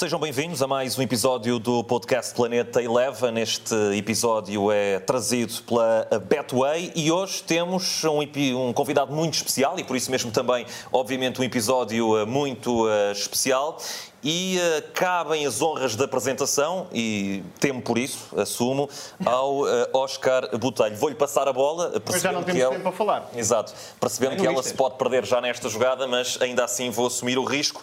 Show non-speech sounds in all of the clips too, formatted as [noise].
Sejam bem-vindos a mais um episódio do podcast Planeta Eleven. Este episódio é trazido pela Betway e hoje temos um, um, convidado muito especial e por isso mesmo também, obviamente, um episódio eh, muito uh, especial. E uh, cabem as honras da apresentação, e temo por isso, assumo, ao uh, Oscar Botelho. Vou-lhe passar a bola. Mas já não temos ela... tempo a falar. Exato. Percebendo que ela se pode perder já nesta jogada, mas ainda assim vou assumir o risco.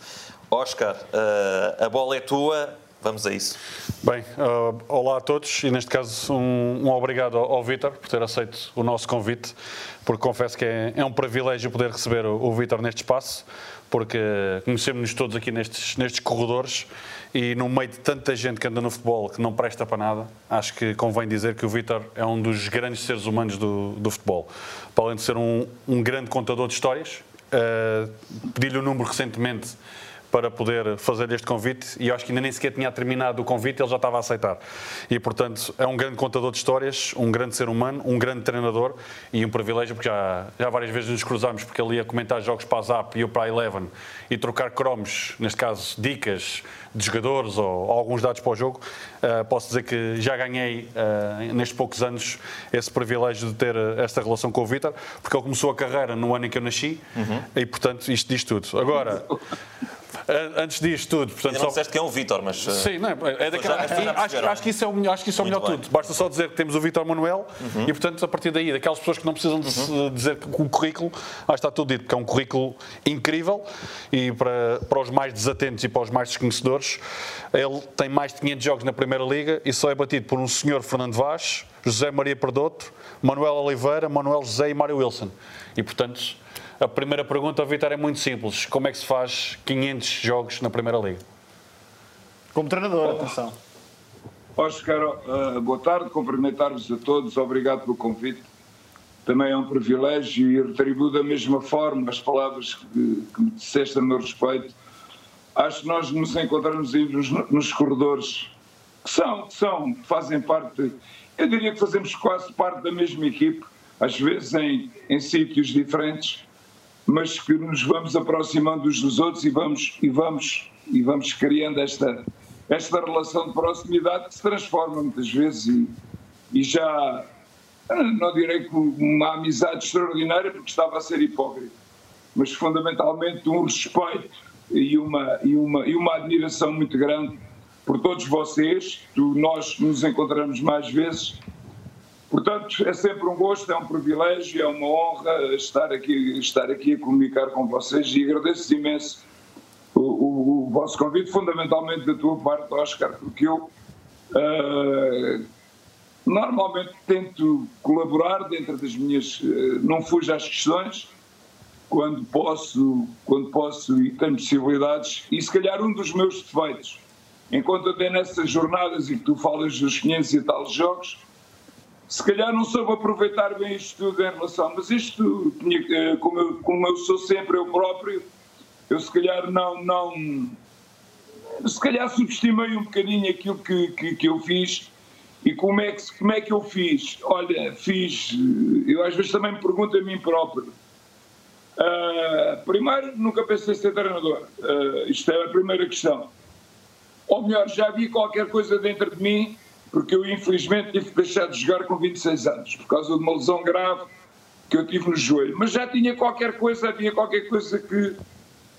Oscar, uh, a bola é tua, vamos a isso. Bem, uh, olá a todos e neste caso um, um obrigado ao, ao Vítor por ter aceito o nosso convite, porque confesso que é, é um privilégio poder receber o, o Vítor neste espaço, porque conhecemos-nos todos aqui nestes, nestes corredores e no meio de tanta gente que anda no futebol que não presta para nada, acho que convém dizer que o Vítor é um dos grandes seres humanos do, do futebol. Para além de ser um, um grande contador de histórias, uh, pedi-lhe o um número recentemente para poder fazer este convite e eu acho que ainda nem sequer tinha terminado o convite ele já estava a aceitar. E, portanto, é um grande contador de histórias, um grande ser humano, um grande treinador e um privilégio, porque já, já várias vezes nos cruzamos, porque ele ia comentar jogos para a Zap e eu para a Eleven e trocar cromos, neste caso, dicas de jogadores ou, ou alguns dados para o jogo. Uh, posso dizer que já ganhei, uh, nestes poucos anos, esse privilégio de ter uh, esta relação com o Vítor, porque ele começou a carreira no ano em que eu nasci uhum. e, portanto, isto diz tudo. Agora, [laughs] antes disto tudo. Portanto, não só... disseste que é um Vítor, mas. Eh, Sim, não, é, é daquela, acho, acho, que isso é o, acho que isso é o melhor tudo. Basta só dizer que temos o Vítor Manuel uhum. e, portanto, a partir daí, daquelas pessoas que não precisam de uhum. dizer que o currículo, acho que está tudo dito, porque é um currículo incrível e para, para os mais desatentos e para os mais desconhecedores, ele tem mais de 500 jogos na Primeira Liga e só é batido por um senhor Fernando Vaz, José Maria Perdoto, Manuel Oliveira, Manuel José e Mário Wilson. E, portanto a primeira pergunta, Vitor, é muito simples. Como é que se faz 500 jogos na Primeira Liga? Como treinador, atenção. Oscar, uh, boa tarde, cumprimentar-vos a todos, obrigado pelo convite. Também é um privilégio e retribuo da mesma forma as palavras que, que me disseste a meu respeito. Acho que nós nos encontramos aí nos, nos corredores que são, que são, fazem parte, eu diria que fazemos quase parte da mesma equipe, às vezes em, em sítios diferentes, mas que nos vamos aproximando uns dos outros e vamos, e vamos, e vamos criando esta, esta relação de proximidade que se transforma muitas vezes e, e já, não direi que uma amizade extraordinária, porque estava a ser hipócrita, mas fundamentalmente um respeito e uma, e uma, e uma admiração muito grande por todos vocês. Nós nos encontramos mais vezes Portanto, é sempre um gosto, é um privilégio, é uma honra estar aqui, estar aqui a comunicar com vocês e agradeço imenso o, o, o vosso convite, fundamentalmente da tua parte, Oscar, porque eu uh, normalmente tento colaborar dentro das minhas. Uh, não fujo às questões quando posso, quando posso e tenho possibilidades, e se calhar um dos meus defeitos, enquanto até nessas jornadas e que tu falas dos 500 e tal jogos se calhar não soube aproveitar bem isto tudo em relação, mas isto, eh, como eu, como eu sou sempre eu próprio, eu se calhar não, não se calhar subestimei um bocadinho aquilo que, que, que, eu fiz e como é, que, como é que eu fiz? Olha, fiz, eh, eu às vezes também me pergunto a mim próprio. Uh, primeiro, nunca pensei ser treinador. Uh, isto é a primeira questão. Ou melhor, já havia qualquer coisa dentro de mim porque eu infelizmente tive que deixar de jogar com 26 anos, por causa de uma lesão grave que eu tive no joelho. Mas já tinha qualquer coisa, havia qualquer coisa que,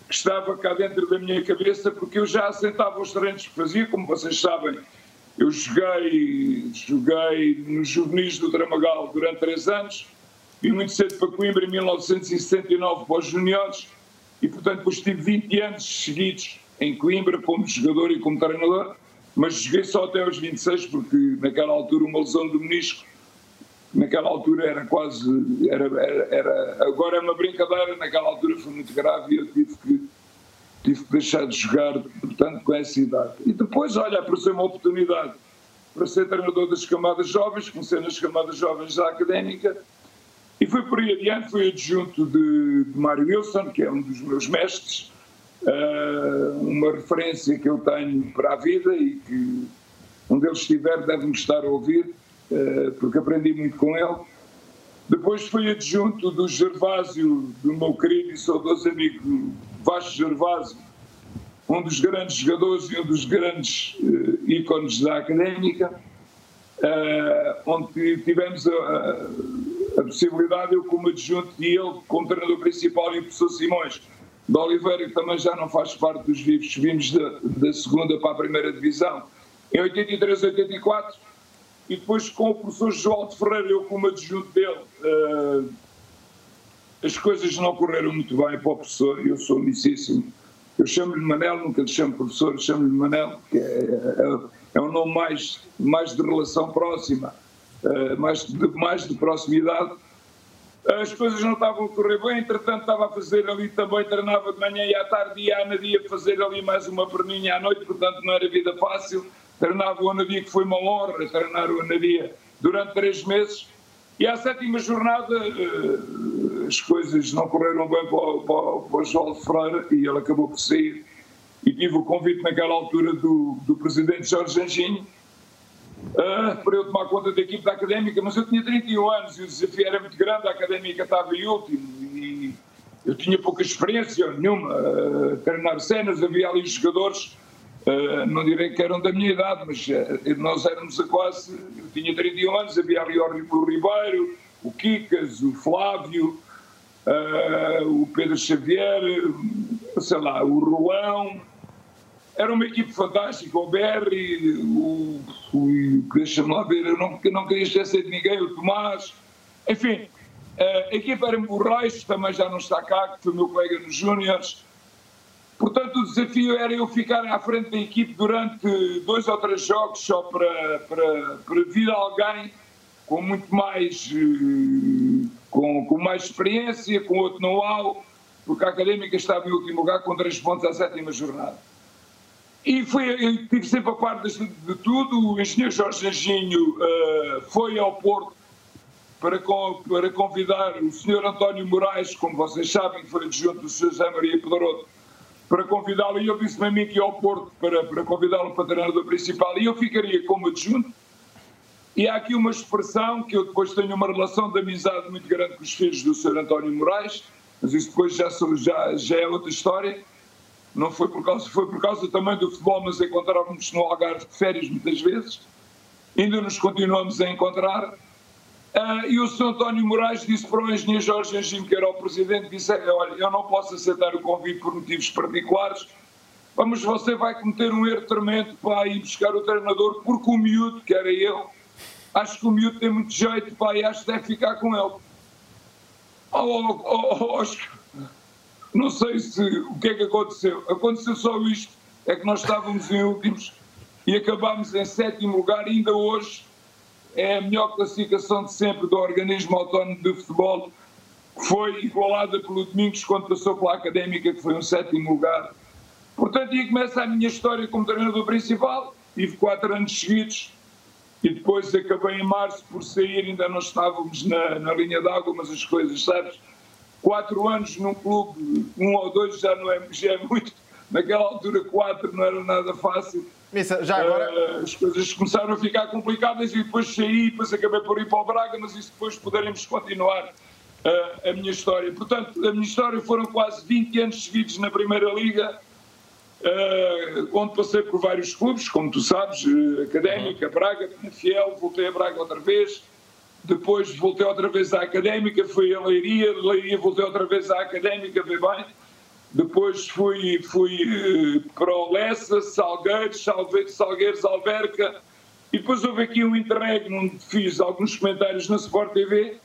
que estava cá dentro da minha cabeça, porque eu já assentava os treinos que fazia, como vocês sabem. Eu joguei, joguei nos juvenis do Dramagal durante três anos, vim muito cedo para Coimbra em 1969 para os juniores e, portanto, depois tive 20 anos seguidos em Coimbra como jogador e como treinador mas joguei só até aos 26 porque naquela altura uma lesão do menisco naquela altura era quase era, era, era, agora é uma brincadeira naquela altura foi muito grave e eu tive que tive que deixar de jogar portanto com essa idade. E depois olha apareceu uma oportunidade para ser treinador das camadas jovens comecei nas camadas jovens da académica e foi por aí adiante fui adjunto de, de Mário Wilson que é um dos meus mestres uh, uma referência que eu tenho para a vida e que onde ele estiver deve-me estar a ouvir, uh, porque aprendi muito com ele. Depois fui adjunto do Gervásio, do meu querido e saudoso amigo Vasco Gervásio, um dos grandes jogadores e um dos grandes uh, ícones da académica, uh, onde tivemos a, a, possibilidade, eu como adjunto e ele como treinador principal e o professor Simões de Oliveira, que também já não faz parte dos vivos, vimos da, da segunda para a primeira divisão, em 83, 84, e depois com o professor João de Ferreira, eu como adjunto dele, uh, as coisas não correram muito bem para o professor, eu sou amicíssimo. Eu chamo-lhe Manel, nunca lhe chamo professor, chamo-lhe Manel, que é, é, é, um nome mais, mais de relação próxima, uh, mais, de, mais de proximidade. As coisas não estavam a correr bem, entretanto estava a fazer ali também, treinava de manhã e à tarde e à Ana dia fazer ali mais uma perninha à noite, portanto não era vida fácil. Treinava o Anadia, que foi uma honra treinar o Anadia durante três meses. E à sétima jornada uh, as coisas não correram bem para, para, para o João Ferreira e ele acabou por sair. E tive o convite naquela altura do, do presidente Jorge Anjinho uh, para eu tomar conta da equipe da Académica, mas eu tinha 31 anos e o desafio era muito grande, a Académica estava em último e eu tinha pouca experiência nenhuma, uh, treinar cenas, havia ali jogadores Uh, não direi que eram da minha idade, mas nós éramos a quase. Eu tinha 31 anos, havia ali o Ribeiro, o Kikas, o Flávio, o Pedro Xavier, sei lá, o Rolão. Era uma equipe fantástica, o Berry, o. o Deixa-me lá ver, eu não, eu não queria esquecer de ninguém, o Tomás. Enfim, a equipe era o Reis, também já não está cá, que foi meu colega nos Júniores. Portanto, o desafio era eu ficar à frente da equipe durante dois ou três jogos só para, para, para vir alguém com muito mais, eh, com, com mais experiência, com outro know-how, porque a Académica estava em último lugar com três pontos à sétima jornada. E foi, eu tive sempre a parte de, de tudo. O engenheiro Jorge Anjinho uh, foi ao Porto para, para convidar o senhor António Moraes, como vocês sabem, foi adjunto do Sr. José Maria Pedroto, para convidá-lo, e ele disse-me a mim que ia ao Porto para, para convidá-lo para treinador principal, e eu ficaria como adjunto. E há aqui uma expressão que eu depois tenho uma relação de amizade muito grande com os filhos do Sr. António Moraes, mas isso depois já, já, já é outra história. Não foi por causa, foi por causa também do futebol, mas encontrávamos no Algarve de férias muitas vezes. Ainda nos continuamos a encontrar. Uh, e o Sr. António Moraes disse para o engenheiro Jorge Angim, que era o presidente, disse, olha, eu não posso aceitar o convite por motivos particulares, mas você vai cometer um erro tremendo para ir buscar o treinador, porque o miúdo, que era ele, acho que o miúdo tem muito jeito, pá, e acho que deve ficar com ele. Oh, oh, oh, Oscar, não sei se o que é que aconteceu. Aconteceu só isto, é que nós estávamos em últimos e acabámos em sétimo lugar, ainda hoje é a melhor classificação de sempre do organismo autónomo de futebol, que foi igualada pelo Domingos quando passou pela Académica, que foi um sétimo lugar. Portanto, aí começa a minha história como treinador principal. Tive quatro anos seguidos e depois acabei em março por sair, ainda não estávamos na, na linha d'água, mas as coisas, sabes? Quatro anos num clube, um ou dois já não é, já é muito. Naquela altura, quatro não era nada fácil Missa, já agora... Uh, as coisas começaram a ficar complicadas e depois saí, depois acabei por ir para o Braga, mas isso depois poderemos continuar uh, a minha história. Portanto, a minha história foram quase 20 anos seguidos na Primeira Liga, uh, onde passei por vários clubes, como tu sabes, Académica, uhum. Braga, Fiel, voltei a Braga outra vez, depois voltei outra vez à Académica, fui a Leiria, Leiria voltei outra vez à Académica, bem bem depois fui, fui eh, para o Lessa, Salgueiros, Salgueiros, Alverca. E depois houve aqui um interregno onde fiz alguns comentários na Sport TV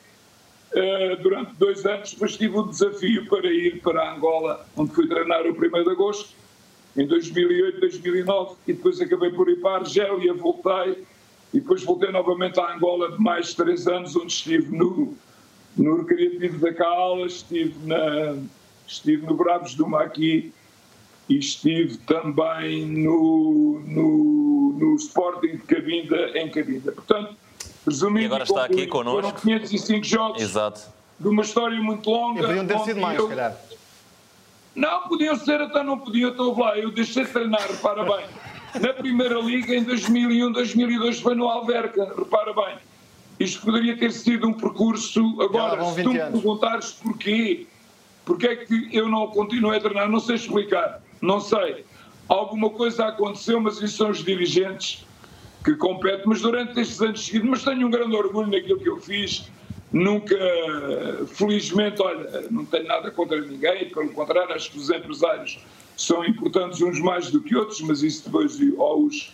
uh, durante dois anos. Depois tive o desafio para ir para Angola, onde fui treinar o 1 de agosto, em 2008, 2009. E depois acabei por ir para a Argélia, voltei. E depois voltei novamente a Angola de mais três anos, onde estive no, no Recreativo da Cala, estive na estive no Bravos do Maqui e estive também no, no, no Sporting de Cabinda, em Cabinda. Portanto, resumindo, e agora está aqui connosco. foram 505 jogos Exato. de uma história muito longa. E podiam ter sido mais, eu... se calhar. Não, podiam ser, até não podiam, estou lá. Eu deixei de treinar, bem. Na Primeira Liga, em 2001, 2002, foi no Alverca, repara bem. Isto poderia ter sido um percurso. Agora, se tu me perguntares porquê, porque é que eu não continuei a treinar? Não sei explicar, não sei. alguma coisa aconteceu, mas isso são os dirigentes que competem. Mas durante estes anos seguidos, mas tenho um grande orgulho naquilo que eu fiz. Nunca, felizmente, olha, não tenho nada contra ninguém, pelo contrário, acho que os empresários são importantes uns mais do que outros, mas isso depois aos,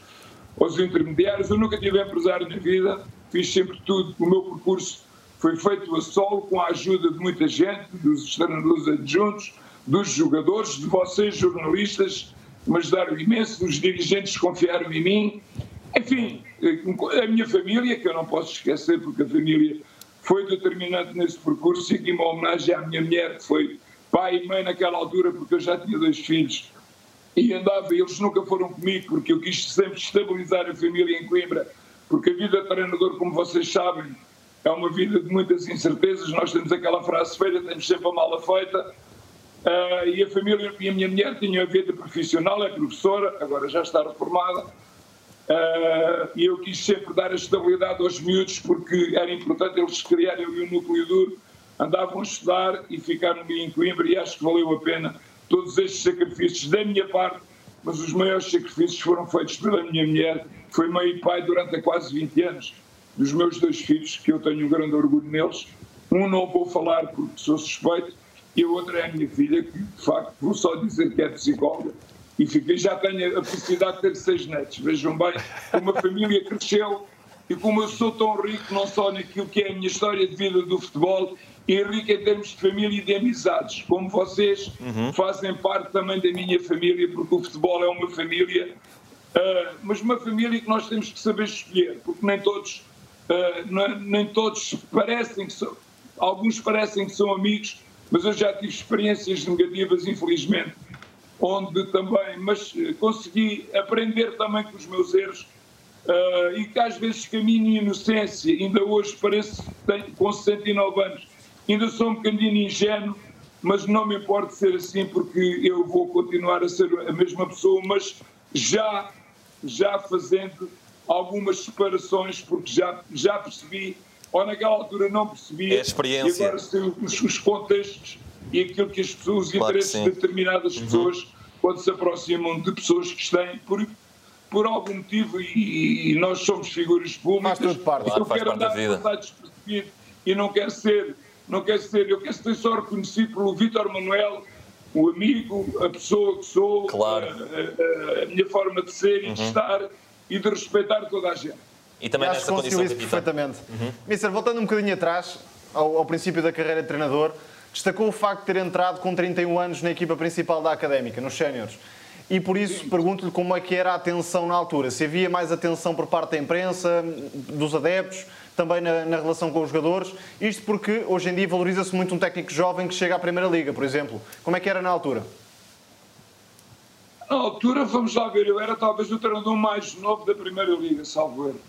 aos intermediários. Eu nunca tive empresário na vida, fiz sempre tudo, o meu percurso foi feito a solo, com a ajuda de muita gente, dos treinadores adjuntos, dos jogadores, de vocês, jornalistas, me ajudaram imenso, os dirigentes confiaram em mim. Enfim, a minha família, que eu não posso esquecer, porque a família foi determinante nesse percurso, e aqui uma homenagem à minha mulher, que foi pai e mãe naquela altura, porque eu já tinha dois filhos e andava, eles nunca foram comigo, porque eu quis sempre estabilizar a família em Coimbra, porque a vida de treinador, como vocês sabem, é uma vida de muitas incertezas. Nós temos aquela frase feita, temos sempre a mala feita. Uh, e a família e a minha mulher tinham a vida profissional, é professora, agora já está reformada. Uh, e eu quis sempre dar a estabilidade aos miúdos, porque era importante eles criarem ali um núcleo duro, andavam a estudar e ficaram em Coimbra, e acho que valeu a pena todos estes sacrifícios da minha parte, mas os maiores sacrifícios foram feitos pela minha mulher, que foi mãe e pai durante quase 20 anos dos meus dois filhos, que eu tenho um grande orgulho neles. Um não vou falar porque sou suspeito, e a outra é a minha filha, que de facto vou só dizer que é psicóloga. E fiquei, já tenho a felicidade de ter seis netos. Vejam bem, como a família cresceu e como eu sou tão rico, não só naquilo que é a minha história de vida do futebol, e rico em termos de família e de amizades. Como vocês uhum. fazem parte também da minha família, porque o futebol é uma família, uh, mas uma família que nós temos que saber escolher, porque nem todos Uh, nem todos parecem que são, alguns parecem que são amigos, mas eu já tive experiências negativas, infelizmente, onde também, mas eh, consegui aprender também com os meus erros uh, e que às vezes caminho em inocência, ainda hoje pareço tenho, com 69 anos, ainda sou um bocadinho ingênuo, mas não me importa ser assim porque eu vou continuar a ser a mesma pessoa, mas já, já fazendo algumas separações, porque já, já percebi, ou naquela altura não percebia, é a experiência. e agora sei os, os contextos e aquilo que as pessoas, os claro interesses de determinadas uhum. pessoas, quando se aproximam de pessoas que têm, por, por algum motivo, e, e nós somos figuras públicas, faz tudo parte. Claro, eu quero andar a despercebido e não quero ser, não quero ser, eu quero ser só reconhecido pelo Vítor Manuel, o amigo, a pessoa que sou, claro. a, a, a, minha forma de ser e de uhum. estar e de respeitar toda a gente. E também Acho nessa condição isso perfeitamente. Uhum. Mister, voltando um bocadinho atrás, ao, ao, princípio da carreira de treinador, destacou o facto de ter entrado com 31 anos na equipa principal da Académica, nos séniores. E por isso pergunto-lhe como é que era a atenção na altura. Se havia mais atenção por parte da imprensa, dos adeptos, também na, na relação com os jogadores. Isto porque hoje em dia valoriza-se muito um técnico jovem que chega à Primeira Liga, por exemplo. Como é que era na altura? Na altura, vamos lá ver, eu era talvez o treinador mais novo da Primeira Liga, salvo erro.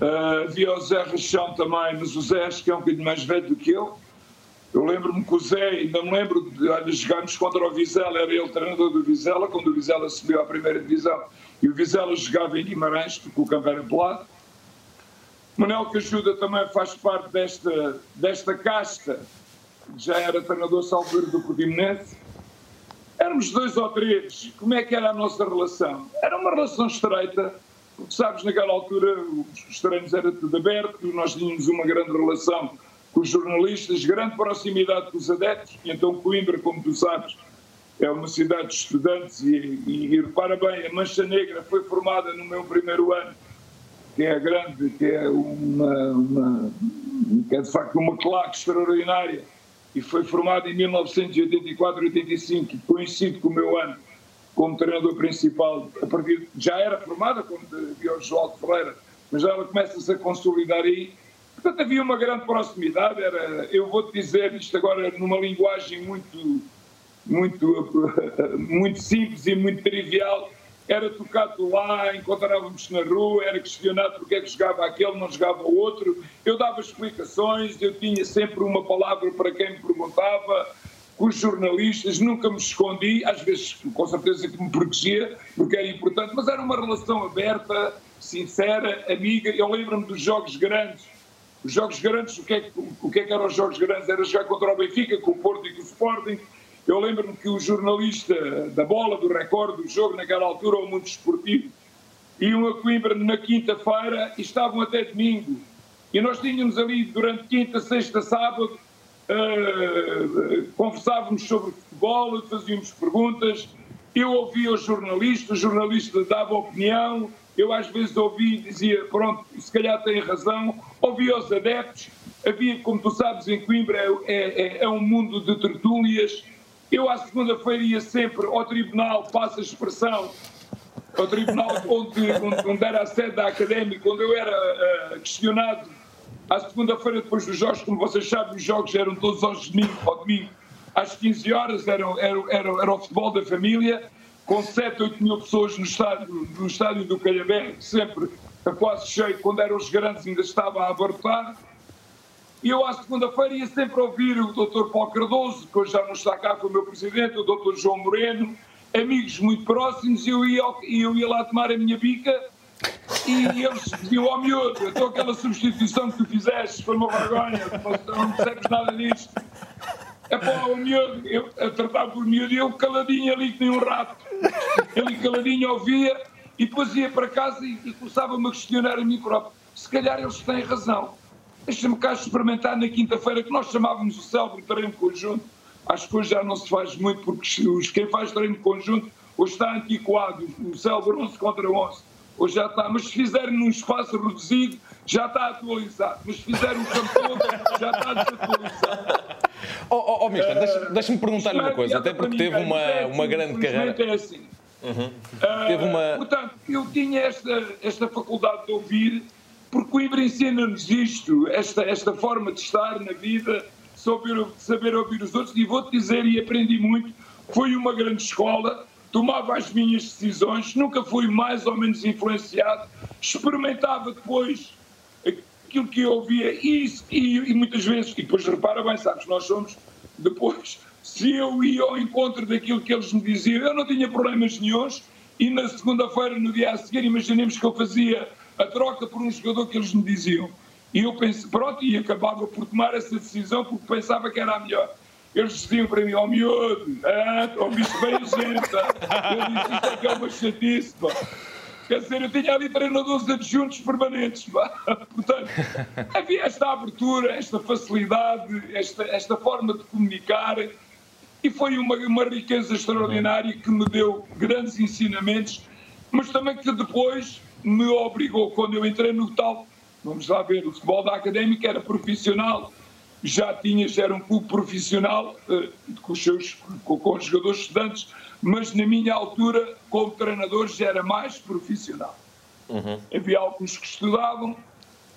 Uh, havia o Zé Rachão também, mas o Zé acho que é um bocadinho mais velho do que eu. Eu lembro-me que o Zé, ainda me lembro de olha, jogarmos contra o Vizela, era ele treinador do Vizela, quando o Vizela subiu à primeira divisão. E o Vizela jogava em Guimarães, porque o campo era pelado. Manel que ajuda também faz parte desta, desta casta, já era treinador salveiro do Portimonense. Éramos dois ou três. Como é que era a nossa relação? Era uma relação estreita, porque sabes, naquela altura os treinos era tudo aberto, nós tínhamos uma grande relação com os jornalistas, grande proximidade com os adeptos, e então Coimbra, como tu sabes, é uma cidade de estudantes e, e, e repara bem, a Mancha Negra foi formada no meu primeiro ano, que é grande, que é uma, uma que é de facto uma claque extraordinária e foi formado em 1984-85, que coincide com o meu ano como treinador principal. A partir, já era formada quando havia o João Ferreira, mas ela começa-se a consolidar aí. Portanto, havia uma grande proximidade. Era, eu vou-te dizer isto agora numa linguagem muito, muito, [laughs] muito simples e muito trivial era tocado lá, encontrávamos na rua, era questionado porque é que jogava aquele, não jogava o outro. Eu dava explicações, eu tinha sempre uma palavra para quem me perguntava, com os jornalistas, nunca me escondi, às vezes com certeza que me protegia, porque era importante, mas era uma relação aberta, sincera, amiga. Eu lembro-me dos jogos grandes. Os jogos grandes, o que, é, o que é que eram os jogos grandes? Era jogar contra o Benfica, com o Porto e com o Sporting Eu lembro-me que o jornalista da bola, do recorde do jogo, naquela altura, o mundo esportivo, iam a Coimbra na quinta-feira e estavam até domingo. E nós tínhamos ali, durante quinta, sexta, sábado, uh, conversávamos sobre futebol, fazíamos perguntas. Eu ouvia os jornalistas, o jornalista dava opinião, eu às vezes ouvia e dizia, pronto, se calhar tem razão. Ouvia os adeptos, havia, como tu sabes, em Coimbra é, é, é um mundo de tertúlias. Eu à segunda-feira ia sempre ao tribunal, passa a expressão, ao tribunal [laughs] onde, onde, era a sede da académica, onde eu era uh, questionado à segunda-feira depois dos jogos, como vocês sabem, os jogos eram todos aos ao domingo, às 15 horas, era, era, era, era o futebol da família, com 7, 8 mil pessoas no estádio, no estádio do Calhabé, sempre quase cheio, quando eram os grandes ainda estava a abarrotar. E eu, à segunda-feira, ia sempre ouvir o Dr. Paulo Cardoso, que hoje já não está cá, foi o meu presidente, o Dr. João Moreno, amigos muito próximos, e eu ia, eu ia lá tomar a minha bica e eles diziam, ó oh, miúdo, então aquela substituição que tu fizeste foi uma vergonha, não percebes nada disto. É pá, o miúdo, eu, a tratar por miúdo, eu caladinho ali que nem um rato. Ele caladinho ouvia e depois ia para casa e, e começava-me a questionar a mim próprio. Se calhar eles têm razão. Deixa-me cá experimentar na quinta-feira, que nós chamávamos o célebre treino conjunto. Acho que hoje já não se faz muito, porque quem faz treino conjunto hoje está antiquado. O célebre 11 contra 11 Hoje já está, mas se fizerem num espaço reduzido, já está atualizado. Mas se fizerem um campo já está desatualizado. [laughs] Oh, oh, oh Mister, deixa-me deixa perguntar-lhe uma coisa, até porque teve uma, é uma grande carreira. É assim. Uhum. Uh, teve uma... Portanto, eu tinha esta, esta faculdade de ouvir, porque Coimbra ensina-nos isto, esta, esta forma de estar na vida, saber, saber ouvir os outros, e vou-te dizer, e aprendi muito, foi uma grande escola, tomava as minhas decisões, nunca fui mais ou menos influenciado, experimentava depois aquilo que eu ouvia e, e, e muitas vezes, e depois repara bem, sabes, nós somos depois, se eu ia ao encontro daquilo que eles me diziam, eu não tinha problemas nenhums e na segunda-feira, no dia a seguir, imaginemos que eu fazia a troca por um jogador que eles me diziam. E eu pensei, pronto, e acabava por tomar essa decisão porque pensava que era a melhor. Eles diziam para mim, ó oh, miúdo, ah, ouviste bem a gente. Eu disse, isto é que é uma chatice, pá. Quer dizer, eu tinha ali treinadores adjuntos permanentes, pá. Portanto, havia esta abertura, esta facilidade, esta, esta forma de comunicar e foi uma, uma riqueza extraordinária que me deu grandes ensinamentos, mas também que depois me obrigou, quando eu entrei no tal, vamos lá ver, o futebol da académica era profissional, já tinha, já era um clube profissional uh, com, os seus, com, os jogadores estudantes, mas na minha altura, como treinador, já era mais profissional. Uhum. Havia alguns que estudavam,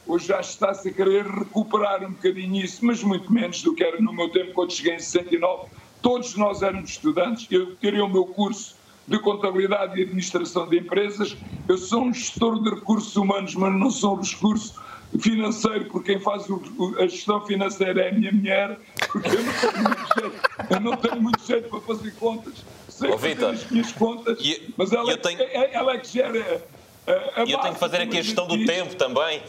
hoje já está-se a querer recuperar um bocadinho isso, mas muito menos do que era no meu tempo, quando cheguei em 69. Todos nós éramos estudantes, eu tirei o meu curso de contabilidade e administração de empresas. Eu sou um gestor de recursos humanos, mas não sou um recurso financeiro, porque quem faz o, a gestão financeira é a minha mulher, porque eu não tenho muito jeito, eu não tenho muito jeito para fazer contas. Sei oh, fazer as minhas contas, e, mas ela, é tenho... é, ela é que gera e eu tenho que fazer aqui a gestão do tempo também.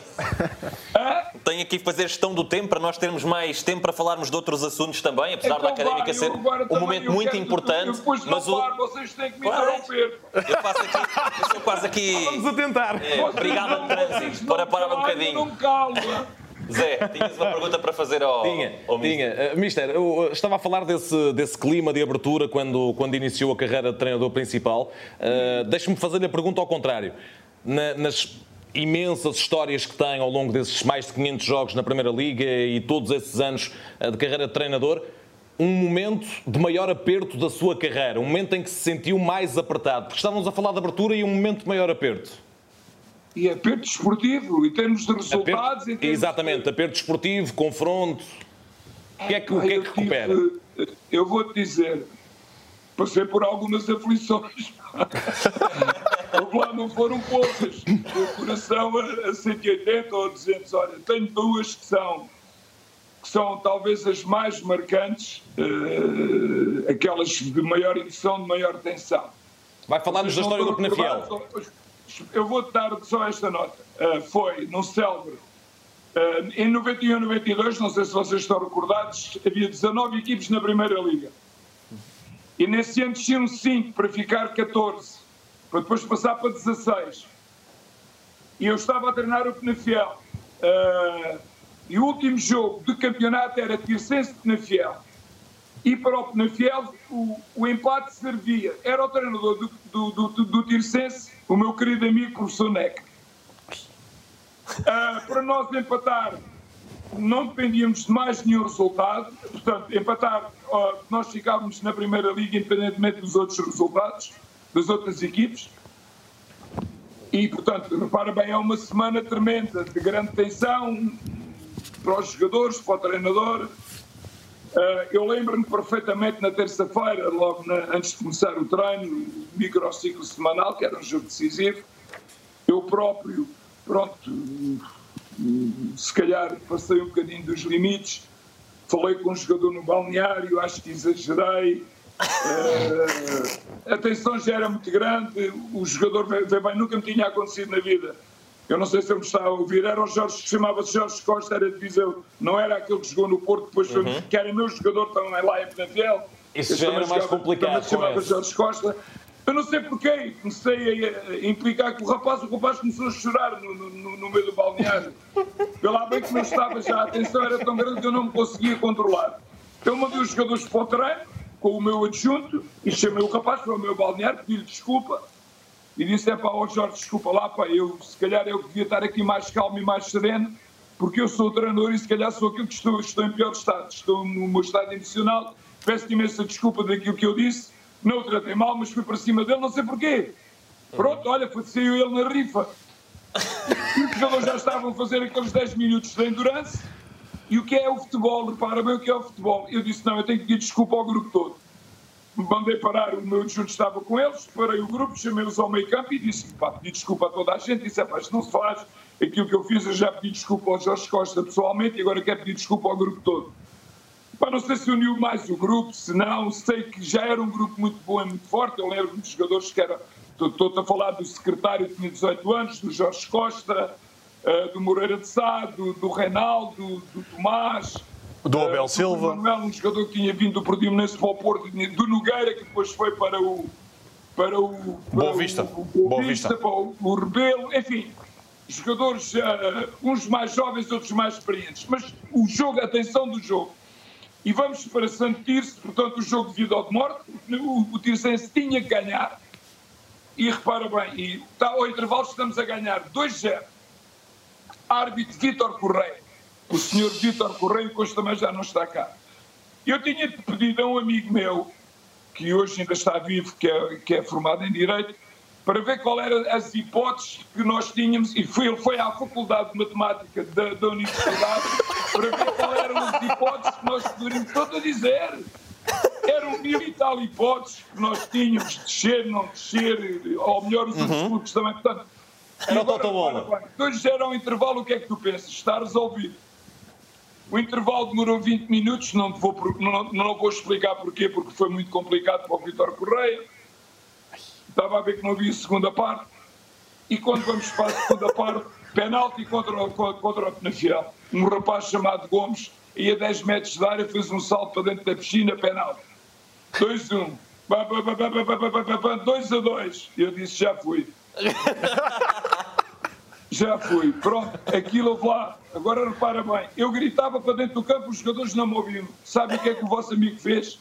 Tenho aqui que fazer gestão do tempo para nós termos mais tempo para falarmos de outros assuntos também, apesar então, da académica ser um momento muito importante. mas o... vocês têm que me interromper. Eu faço aqui, eu sou quase aqui. Vamos a tentar. É, obrigado ao trânsito para parar um bocadinho. Não calma. Zé, tinhas uma pergunta para fazer ao. Tinha, ao tinha. Uh, Mister, eu estava a falar desse, desse clima de abertura quando, quando iniciou a carreira de treinador principal. Uh, Deixe-me fazer-lhe a pergunta ao contrário na, nas imensas histórias que tem ao longo desses mais de 500 jogos na Primeira Liga e todos esses anos eh, de carreira de treinador, um momento de maior aperto da sua carreira, um momento em que se sentiu mais apertado? Porque estávamos a falar de abertura e um momento de maior aperto. E aperto esportivo, em termos de resultados. Aperto, termos exatamente, de... aperto esportivo, confronto. O que é que, o que, é que recupera? eu vou-te dizer, passei por algumas aflições. [laughs] lá não foram poucas. O coração a, 180 ou 200. Olha, tenho duas que são, que são talvez as mais marcantes, uh, aquelas de maior emoção, de maior tensão. Vai falar-nos da história do Penafiel. Eu vou-te dar só esta nota. Uh, foi no célebre. Uh, em 91 92, não sei se vocês estão recordados, havia 19 equipes na Primeira Liga. E nesse ano desciam 5 para ficar 14, para depois passar para 16. E eu estava a treinar o Penafiel. Uh, e o último jogo de campeonato era Tircense Penafiel. E para o Penafiel o, o empate servia. Era o treinador do, do, do, do Tircense, o meu querido amigo professor Neck. Uh, para nós empatar, não dependíamos de mais nenhum resultado. Portanto, empatar, uh, nós ficávamos na Primeira Liga, independentemente dos outros resultados, das outras equipes. E, portanto, repara bem, é uma semana tremenda, de grande tensão para os jogadores, para o treinador. Uh, eu lembro-me perfeitamente na terça-feira, logo na, antes de começar o treino, microciclo semanal, que era um jogo decisivo, eu próprio, pronto, se calhar passei um bocadinho dos limites, falei com um jogador no balneário, acho que exagerei, a tensão já era muito grande, o jogador veio bem, nunca me tinha acontecido na vida. Eu não sei se ele me está a ouvir, era o Jorge, chamava-se Jorge Costa, era de Viseu, não era aquele que jogou no Porto, depois foi, uhum. que era meu jogador também lá em Penafiel. Isso já era mais complicado. chamava Jorge Costa. Eu não sei porquê, comecei a implicar com o rapaz, o rapaz começou a chorar no, no, no meio do balneário. Pela bem que não estava já, a atenção era tão grande que eu não me conseguia controlar. Eu mandei os jogadores para o treino, com o meu adjunto, e chamei o rapaz para o meu balneário, pedi-lhe desculpa, e disse: é pá, oh Jorge, desculpa lá, pá, eu se calhar eu devia estar aqui mais calmo e mais sereno, porque eu sou o treinador e se calhar sou aquilo que estou, estou em pior estado, estou no meu estado emocional, peço-te imensa desculpa daquilo que eu disse não o tratei mal, mas fui para cima dele, não sei porquê. Pronto, olha, saiu ele na rifa. [laughs] Os jogadores já estavam a fazer aqueles 10 minutos de endurance. E o que é o futebol? Repara bem o que é o futebol. Eu disse, não, eu tenho que pedir desculpa ao grupo todo. Mandei parar, o meu adjunto estava com eles, parei o grupo, chamei-os ao meio campo e disse, pá, pedi desculpa a toda a gente. Disse, pá, isto não se faz. Aquilo que eu fiz, eu já pedi desculpa ao Jorge Costa pessoalmente e agora quero pedir desculpa ao grupo todo. Pá, não sei se uniu mais o grupo, se não, sei que já era um grupo muito bom e muito forte. Eu lembro de jogadores que eram. Estou a falar do secretário que tinha 18 anos, do Jorge Costa, uh, do Moreira de Sá, do, do Reinaldo, do Tomás. Do Abel uh, Silva. Do Manuel, um jogador que tinha vindo do Portimonense para o Porto, do Nogueira, que depois foi para o. Para o. Para Boa Vista. O, o, Boa Vista, Para o, o Rebelo, enfim jogadores, uh, uns mais jovens, outros mais experientes. Mas o jogo, a atenção do jogo, e vamos para Santo Tirso, portanto, o jogo de vida ou de morte. O, o Tirsense tinha que ganhar. E repara bem, e está, ao intervalo estamos a ganhar 2-0. Árbitro Vítor Correia. O senhor Vítor Correia, que hoje também já não está cá. Eu tinha pedido a um amigo meu, que hoje ainda está vivo, que é, que é formado em Direito, para ver qual eram as hipóteses que nós tínhamos, e foi, ele foi à Faculdade de Matemática da, da Universidade para ver qual eram as hipóteses que nós poderíamos. Estou a dizer. Eram mil e tal hipóteses que nós tínhamos de descer, não descer, ou melhor, os outros uhum. clubes também. Portanto, era o Totobola. Dois era um intervalo, o que é que tu pensas? Está resolvido. O intervalo demorou 20 minutos, não, vou, não, não vou explicar porquê, porque foi muito complicado para o Vitor Correia estava a ver que não havia segunda parte, e quando vamos para a segunda parte, penalti contra, contra o Penafiel. Um rapaz chamado Gomes ia a 10 metros de área, fez um salto para dentro da piscina, penalti. 2-1. 2 a 2. Eu disse, já fui. [laughs] já fui. Pronto, aquilo lá. Agora repara bem, eu gritava para dentro do campo, os jogadores não me ouviam. Sabe o que é que o vosso amigo fez?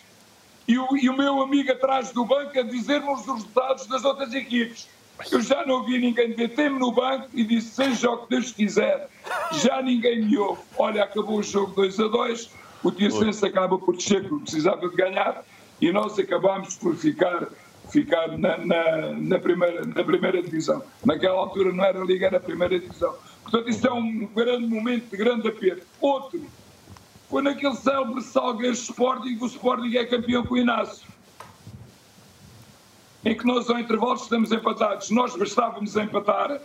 e o, e o meu amigo atrás do banco a dizer-nos os resultados das outras equipes. Eu já não ouvi ninguém deter-me no banco e disse: seja o que Deus quiser. Já ninguém me ouve. Olha, acabou o jogo 2 a 2, o Tiacense acaba por descer porque precisava de ganhar e nós acabámos por ficar, ficar na, na, na, primeira, na primeira divisão. Naquela altura não era Liga, era a primeira divisão. Portanto, isso é um grande momento de grande aperto. Outro, foi naquele célebre Salgueiro Sporting o Sporting é campeão com o Inácio. Em que nós, ao intervalo, estamos empatados. Nós bastávamos empatar.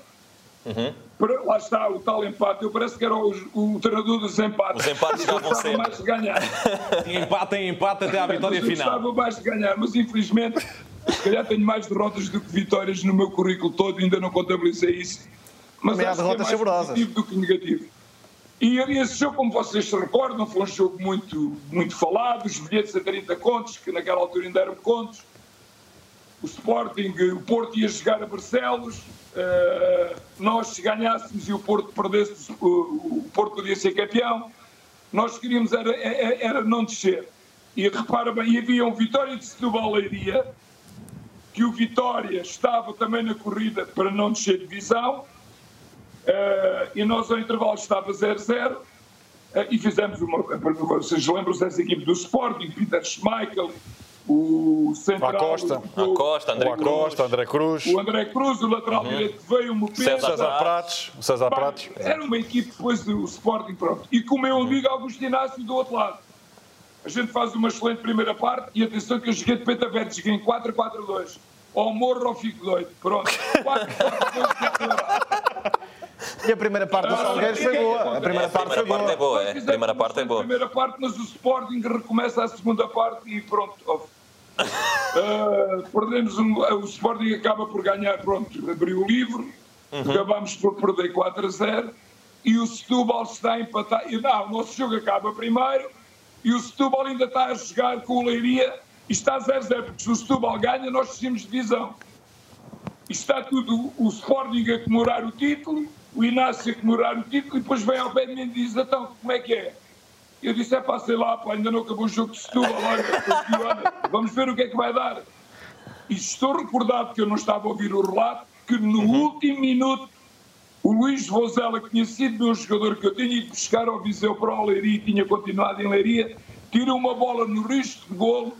Uhum. Para, lá está o tal empate. Eu parece que era o, o treinador dos empates. Os empates já vão sempre. mais de ganhar. empate em empate até à vitória final. Eu gostava mais de ganhar, mas infelizmente, se calhar tenho mais derrotas do que vitórias no meu currículo todo. Ainda não contabilizei isso. Mas Também há derrotas é mais positivo do que negativo. E esse jogo, como vocês se recordam, foi um jogo muito, muito falado, os bilhetes a 30 contos, que naquela altura ainda eram contos. O Sporting, o Porto ia jogar a Barcelos, uh, nós se ganhássemos e o Porto perdesse, o, Porto podia ser campeão. Nós queríamos era, era, era não descer. E repara bem, havia um Vitória de Setúbal Leiria, que o Vitória estava também na corrida para não descer de divisão, uh, e nós ao intervalo estava 0-0, uh, e fizemos uma. Vocês lembram-se dessa equipe do Sporting, Peter Schmeichel, o central. Acosta, o, Acosta, André, o Acosta, André Cruz. O André Cruz, o lateral uhum. direito veio, o Mopé. César, César Prates. César Prates. Era uma equipe depois do Sporting, pronto. E com o meu amigo Augusto Inácio do outro lado. A gente faz uma excelente primeira parte e atenção que eu joguei de peito aberto, joguei em 4-4-2. Ou morro ou fico doido. Pronto. 4-4-2 [laughs] E a primeira parte do Salgueiros foi boa. A primeira parte foi boa. é boa. A primeira parte é boa. A primeira parte, mas o Sporting recomeça a segunda parte e pronto. Uh, [laughs] perdemos um, o Sporting acaba por ganhar, pronto, abriu o livro, uhum. acabamos por perder 4 a 0 e o Setúbal está a empatar. E não, o nosso jogo acaba primeiro e o Setúbal ainda está a jogar com o Leiria e está 0-0, porque se o Setúbal ganha, nós descemos de divisão. E está tudo o Sporting a comemorar o título, o Inácio a comemorar o título, e depois vem ao pé de mim e diz: então, como é que é? Eu disse: é pá, sei lá, pá, ainda não acabou o jogo de Setúbal, olha, vamos ver o que é que vai dar. E estou recordado que eu não estava a ouvir o relato, que no uhum. último minuto o Luís Vozela, que tinha sido meu jogador que eu tinha ido buscar ao Viseu para o Leiria e tinha continuado em Leiria, tira uma bola no risco de golo.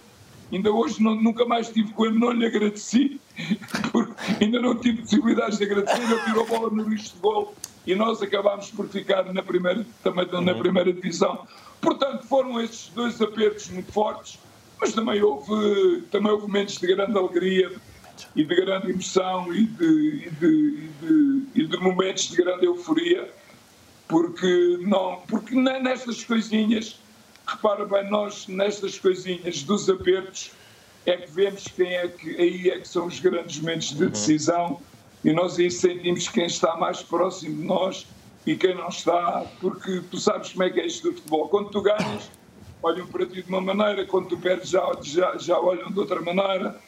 Ainda hoje não, nunca mais estive com ele, não lhe agradeci, [laughs] porque ainda não tive possibilidades de agradecer. Ele tirou a bola no risco de golo e nós acabámos por ficar na primeira, também na uhum. primeira divisão. Portanto, foram esses dois apertos muito fortes, mas também houve, também houve momentos de grande alegria e de grande emoção e de, e de, e de, e de momentos de grande euforia, porque, não, porque nestas coisinhas, repara bem, nós nestas coisinhas dos apertos é que vemos quem é que aí é que são os grandes momentos de uhum. decisão e nós aí sentimos quem está mais próximo de nós e quem não está, porque tu sabes como é que é isto do futebol. Quando tu ganhas, olham para ti de uma maneira, quando tu perdes, já, já, já olham de outra maneira.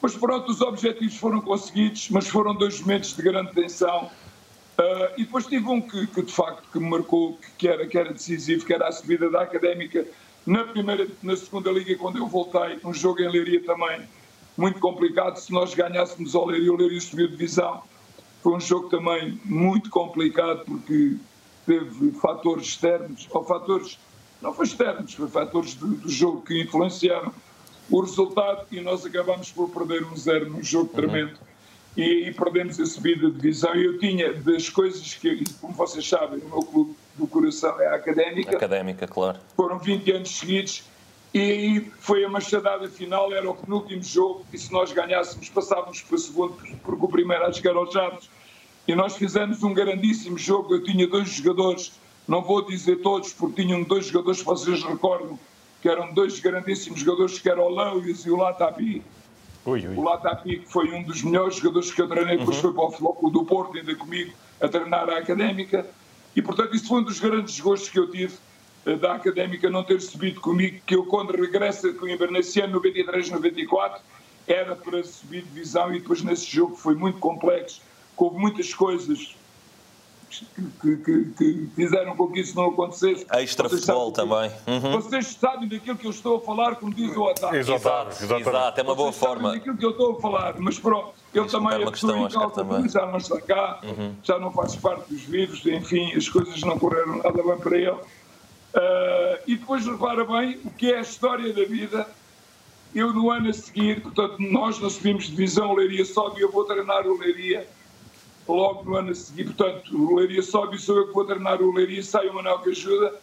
Mas pronto, os objetivos foram conseguidos, mas foram dois momentos de grande tensão. Uh, e depois tive um que, que, de facto que me marcou, que era, que era decisivo, que era a subida da Académica na primeira, na segunda liga, quando eu voltei, um jogo em Leiria também muito complicado. Se nós ganhássemos ao Leiria, o Leiria subiu divisão foi um jogo também muito complicado porque teve fatores externos, ou fatores, não foi externos, foi fatores do, do jogo que influenciaram o resultado e nós acabamos por perder um zero num jogo uhum. tremendo e, e perdemos a subida de divisão. Eu tinha das coisas que, como vocês sabem, o meu clube do coração é a académica. Académica, claro. Foram 20 anos seguidos e aí foi a machadada final, era o penúltimo jogo, e se nós ganhássemos, passávamos para o segundo, porque o primeiro a chegar aos Chaves. E nós fizemos um grandíssimo jogo. Eu tinha dois jogadores, não vou dizer todos, porque tinham dois jogadores que vocês recordam, que eram dois grandíssimos jogadores, que eram o Lewis e o Latapi. Ui, ui. O Latapi, que foi um dos melhores jogadores que eu treinei, depois uhum. foi para o Floco do Porto, ainda comigo, a treinar a Académica. E, portanto, isso foi um dos grandes gostos que eu tive da académica não ter subido comigo, que eu quando regresso com o Invernesse ano 93, 94, era para subir divisão e depois nesse jogo foi muito complexo, houve muitas coisas que, que, que, fizeram com que isso não acontecesse. Extra vocês futebol também. Uhum. Vocês sabem daquilo que eu estou a falar, como diz o Otávio. Exato, exato, exato, é uma boa vocês forma. Sabem daquilo que eu estou a falar, mas pronto, ele também é pessoa também. já não está cá, uhum. já não faz parte dos vivos, enfim, as coisas não correram nada bem para ele. Uh, e depois repara bem o que é a história da vida. Eu no ano a seguir, portanto, nós não subimos divisão, o Leiria sobe e eu vou treinar o Leiria logo no ano a seguir. Portanto, o Leiria sobe e sou eu que vou treinar o Leiria, sai o Manuel que ajuda.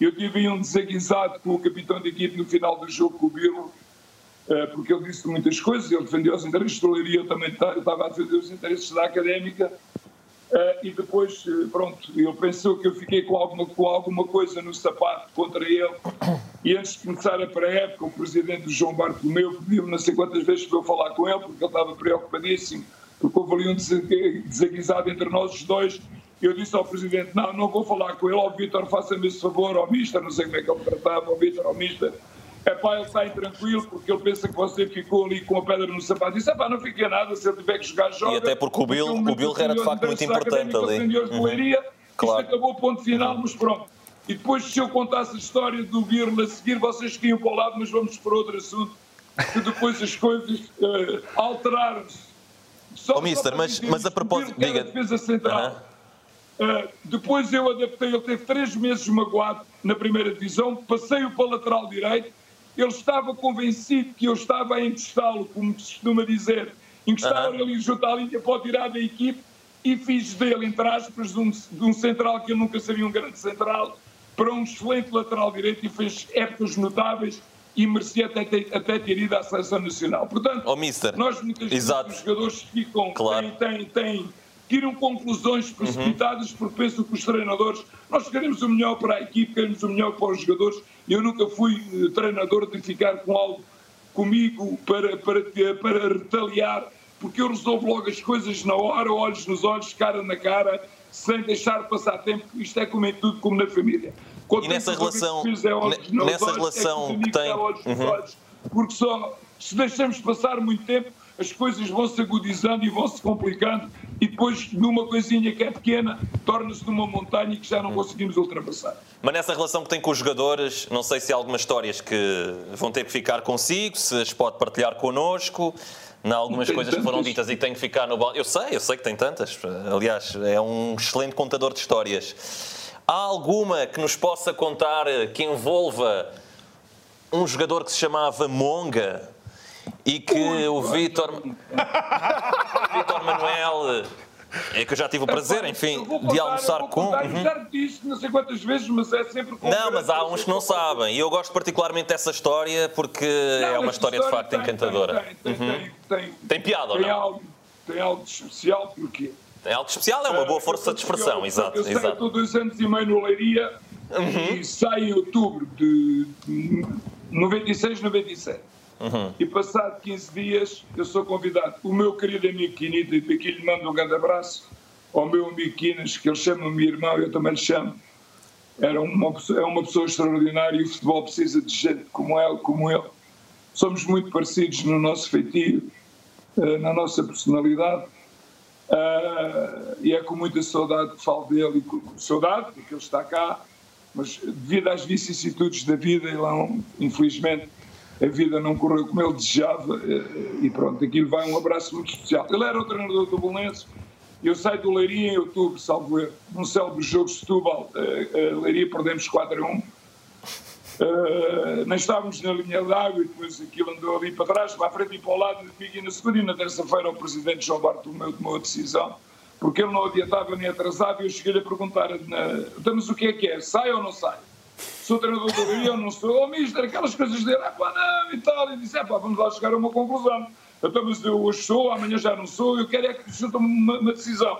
Eu tive um desaguisado com o capitão da equipe no final do jogo com o Birro, uh, porque ele disse muitas coisas, ele defendeu os interesses do Leiria, eu também estava a defender os interesses da Académica. Uh, e depois, uh, pronto, ele pensou que eu fiquei com alguma, com alguma coisa no sapato contra ele. E antes de começar a pré-época, o presidente João Bartolomeu pediu-me não sei quantas vezes para eu falar com ele, porque ele estava preocupadíssimo, porque houve ali um desaguisado entre nós os dois. Eu disse ao Presidente, não, não vou falar com ele, ó Vítor, faça-me esse favor, ao Mister, não sei como é que ele tratava, ao Vítor, ao Mister. É pá, ele está intranquilo porque ele pensa que você ficou ali com a pedra no sapato. Disse, é pá, não fiquei nada, se ele tiver que jogar, joga. E até porque o Bill, o Bill era de facto muito importante ali. Uhum. Leiria, claro. Isto acabou ponto final, mas pronto. E depois, se eu contasse a história do Birla a seguir, vocês que iam para o lado, mas vamos para outro assunto, que depois as coisas uh, alteraram-se. Só, oh, mister, mas, mas a propósito... Diga... defesa central. Uh. Uh, depois eu adaptei, ele teve três meses magoado na primeira divisão, passei-o para lateral direito, ele estava convencido que eu estava a encostá-lo, como se costuma dizer, encostar-lo uh -huh. ali junto à linha para tirar da equipe e fiz dele, entre aspas, de um, de um central que eu nunca sabia um grande central, para um excelente lateral direito e fez épocas notáveis e merecia até ter, até ter ido à seleção nacional. Portanto, oh, mister. nós muitas vezes os jogadores ficam, claro. têm, têm, têm tiram conclusões precipitadas uhum. porque pensam que os treinadores, nós queremos o melhor para a equipe, queremos o melhor para os jogadores. Eu nunca fui eh, treinador de ficar com algo comigo para, para, para retaliar, porque eu resolvo logo as coisas na hora, olhos nos olhos, cara na cara, sem deixar passar tempo. Isto é como em tudo, como na família. Quando e nessa relação, é nessa relação é que, que tem... Uhum. Olhos, porque só se deixamos passar muito tempo, as coisas vão se agudizando e vão se complicando e depois numa coisinha que é pequena torna-se numa montanha que já não conseguimos ultrapassar. Mas nessa relação que tem com os jogadores, não sei se há algumas histórias que vão ter que ficar consigo, se as pode partilhar connosco. Há algumas coisas tantas. que foram ditas e que têm que ficar no balde. Eu sei, eu sei que tem tantas. Aliás, é um excelente contador de histórias. Há alguma que nos possa contar que envolva um jogador que se chamava Monga? e que o Vítor [laughs] Vítor Manuel é que eu já tive o prazer, enfim, contar, de almoçar com. Uhum. Já disse não sei quantas vezes, mas é sempre com Não, mas há uns que não sabem. E eu gosto particularmente dessa história porque não, é uma história, de facto tem, encantadora. Tem, tem, uhum. tem, tem, piada, tem ou não? Algo, tem algo de especial, porque. Tem algo especial, é uma boa força de expressão, exato. Eu, exato. estou dois anos e meio no Leiria uhum. e saio em outubro de 96, 97. Uhum. E passado 15 dias, eu sou convidado. O meu querido amigo Quinita, e daqui lhe mando um grande abraço, ao meu amigo Quinas, que ele chama-me irmão, eu também lhe chamo. Era uma, é uma pessoa extraordinária e o futebol precisa de gente como ele, como ele. Somos muito parecidos no nosso feitio, eh, na nossa personalidade. Uh, e é com muita saudade que falo dele, com, saudade, porque ele está cá, mas devido às vicissitudes da vida, ele é um, infelizmente a vida não correu como ele desejava eh, e pronto, aqui vai um abraço muito especial. Ele era o treinador do Bolonense, eu saio do Leiria em outubro, salvo erro, num célebre jogo Setúbal, eh, Leiria perdemos 4 a 1. Uh, nem estávamos na linha d'água e depois aquilo andou ali para trás, para a frente e para o lado, e na segunda e na terça-feira o presidente João Bartolomeu tomou a decisão, porque ele não adiantava nem atrasava e eu cheguei-lhe a perguntar, então, mas o que é que é, sai ou não sai? sou treinador do Rio, eu não sou, oh, mister, aquelas coisas dele, ah, pá, não, e tal, e disse, é pá, vamos lá chegar a uma conclusão. Então, mas eu hoje sou, amanhã já não sou, eu quero é que tome uma, uma decisão.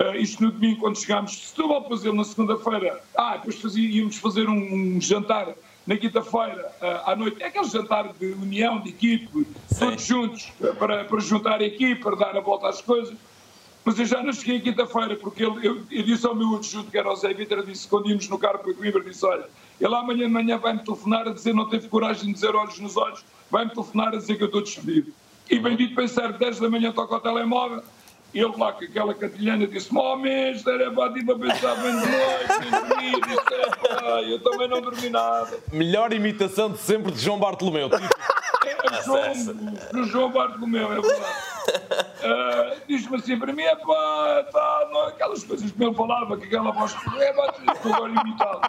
Uh, isto no domingo, quando chegámos de Setúbal, depois ele na segunda-feira, ah, depois fazia, íamos fazer um, um jantar na quinta-feira uh, à noite, é aquele jantar de união, de equipe, Sim. todos juntos, uh, para, para juntar a equipe, para dar a volta às coisas. Mas eu já não cheguei quinta-feira, porque ele, eu, eu, disse ao meu adjunto, que era o Zé Vitor, disse, quando íamos no carro para Coimbra, disse, olha, ele amanhã de manhã vai-me telefonar a dizer, não teve coragem de dizer olhos nos olhos, vai-me telefonar a dizer que eu estou despedido. E bendito pensar, 10 da manhã toca o telemóvel, e ele lá com aquela catilhana disse-me, oh, mister, é pá, estive a pensar bem de noite, dormi, disse, é pá, eu também não dormi nada. Melhor imitação de sempre de João Bartolomeu. É, João, do João Bartolomeu, é verdade. Uh, Diz-me assim para mim, é pá, tá, não, aquelas coisas que ele falava, que aquela voz, é pá, estou agora imitado.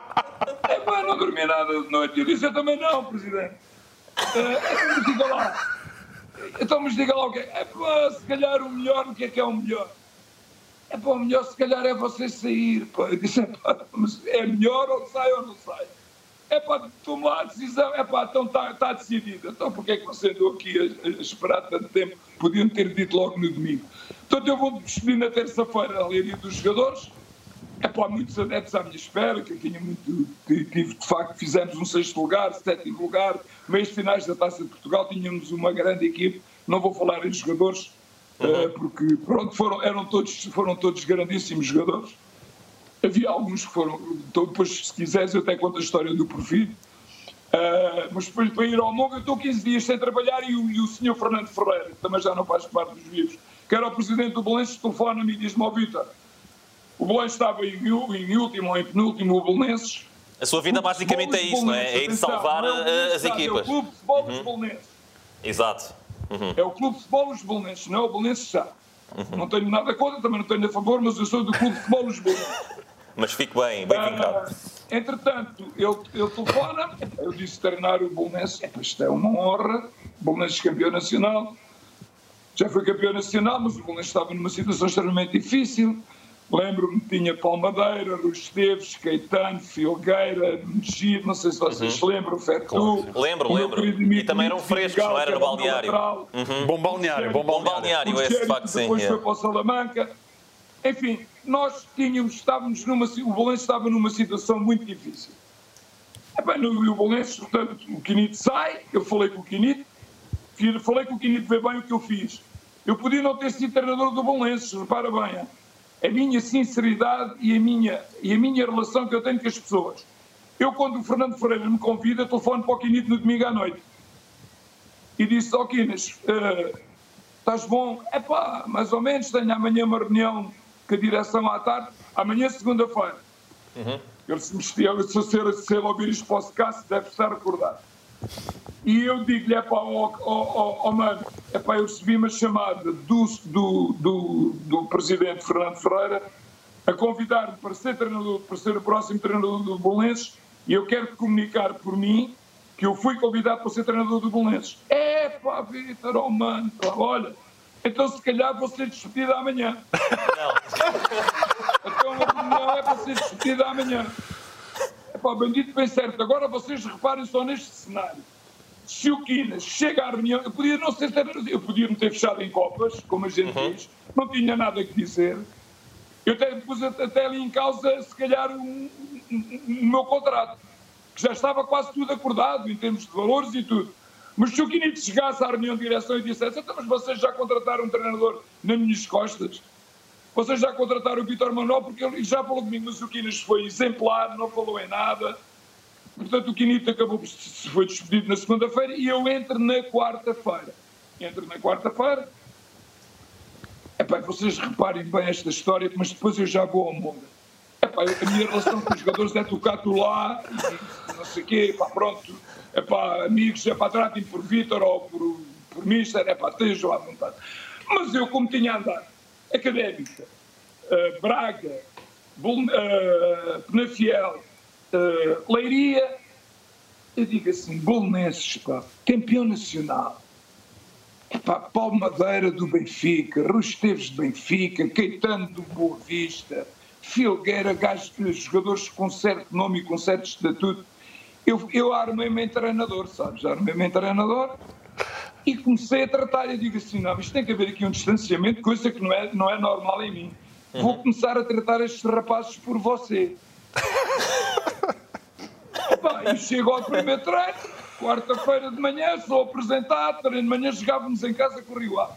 É pá, não dormi nada de noite. Eu disse, eu também não, Presidente. Uh, então, diga lá. Então, mas diga lá o é. Pá, se calhar o melhor, o que é que é o melhor? É pá, o melhor se calhar é você sair. Pá. Eu disse, é pá, mas é melhor ou sai ou não sai? É para tomar a decisão, é pá, então está tá decidido. Então porquê é que você andou aqui a, a, esperar tanto tempo? Podiam ter dito logo no domingo. Portanto, eu vou despedir na terça-feira a leiria dos jogadores. É para muitos adeptos à minha espera, que eu tinha muito. Tive, de facto, fizemos um sexto lugar, sétimo lugar, meios finais da Taça de Portugal, tínhamos uma grande equipe. Não vou falar em jogadores, uhum. uh, porque pronto, foram, eram todos, foram todos grandíssimos jogadores. Havia alguns que foram. Então, depois, se quiseres, eu até conto a história do Porfírio. Uh, mas depois para ir ao Monga, eu estou 15 dias sem trabalhar e o, e o senhor Fernando Ferreira, que também já não faz parte dos vivos, que era o presidente do Belenenses, telefona-me e diz-me: Ó Vitor, o Belenenses estava em, em, último ou em penúltimo, o Belenenses. A sua vida basicamente é isso, não é? É ir salvar não, é as equipas. É o Clube de Futebol dos uhum. Exato. Uhum. É o Clube de Futebol dos Belenenses, não é o Belenenses já. Uhum. Não tenho nada contra, também não tenho a favor, mas eu sou do Clube de Futebol dos Belenenses. [laughs] Mas fico bem, bem vincado. Uh, entretanto, ele, ele telefona, eu disse treinar o Bolonense, isto é uma honra, o Bolonense campeão nacional, já foi campeão nacional, mas o Bolonense estava numa situação extremamente difícil, Lembro-me que tinha Palmadeira, Rui Esteves, Caetano, Filgueira, Megido, não sei se vocês uhum. lembram, Fetu. Claro. Lembro, lembro. E também eram frescos, não era no balneário. Uhum. Bom balneário, bom balneário. Bom balneário, esse de facto sim. Depois foi para o Salamanca. Enfim, nós tínhamos, estávamos numa, o Bolense estava numa situação muito difícil. E, bem, no, o Bolense, portanto, o Quinito sai, eu falei com o Quinito, falei com o Quinito, vê bem o que eu fiz. Eu podia não ter sido treinador do Bolense, repara bem a minha sinceridade e a minha, e a minha relação que eu tenho com as pessoas. Eu, quando o Fernando Ferreira me convida, telefono para o Quinito no domingo à noite e disse: Ó oh, Quinas, uh, estás bom? É pá, mais ou menos, tenho amanhã uma reunião com a direção à tarde, amanhã, segunda-feira. Uhum. Ele, se, me, se, ele, se ele ouvir este podcast, deve estar recordado. E eu digo-lhe, é pá, oh, oh, oh, mano, é pá, eu recebi uma chamada do, do, do, do presidente Fernando Ferreira a convidar-me para ser treinador, para ser o próximo treinador do Bolenses e eu quero comunicar por mim que eu fui convidado para ser treinador do Bolenses. É pá, Vitor, oh mano, olha, então se calhar vou ser despedido amanhã. [laughs] Não. então a reunião é para ser despedido amanhã. É pá, bendito bem certo. Agora vocês reparem só neste cenário se o Quinas chega à reunião, eu podia não ser, eu podia me ter fechado em copas, como a gente uhum. diz, não tinha nada que dizer. Eu até pus até ali em causa, se calhar, o um, um, um, meu contrato, que já estava quase tudo acordado, em termos de valores e tudo. Mas se o Quinito chegasse à reunião de direção e dissesse então, mas vocês já contrataram um treinador nas minhas costas, vocês já contrataram o Vitor Manuel, porque ele já falou comigo, mas o Quinas foi exemplar, não falou em nada, Portanto, o Quinito acabou por se foi despedido na segunda-feira e eu entro na quarta-feira. Entro na quarta-feira. Epá, vocês reparem bem esta história, mas depois eu já vou ao mundo. Epá, a minha relação com os jogadores é tocar tu lá não sei o quê, epá, pronto. Epá, amigos, epá, tratem por Vítor ou por, por Mister, epá, estejam à vontade. Mas eu, como tinha andado, Académica, uh, Braga, uh, Penafiel, uh, Leiria, eu digo assim, Bolonenses, pá, campeão nacional. Epá, Paulo Madeira do Benfica, Rui Esteves do Benfica, Caetano do Boa Vista, Filgueira, gajos, jogadores com certo nome e com certo estatuto. Eu, eu armei-me em treinador, sabes? Armei-me em treinador e comecei a tratar. Eu digo assim: não, isto tem que haver aqui um distanciamento, coisa que não é, não é normal em mim. Uhum. Vou começar a tratar estes rapazes por você. [laughs] Epá, e chego ao primeiro treino, quarta-feira de manhã, sou apresentado, treino de manhã, chegávamos em casa Rio Ave.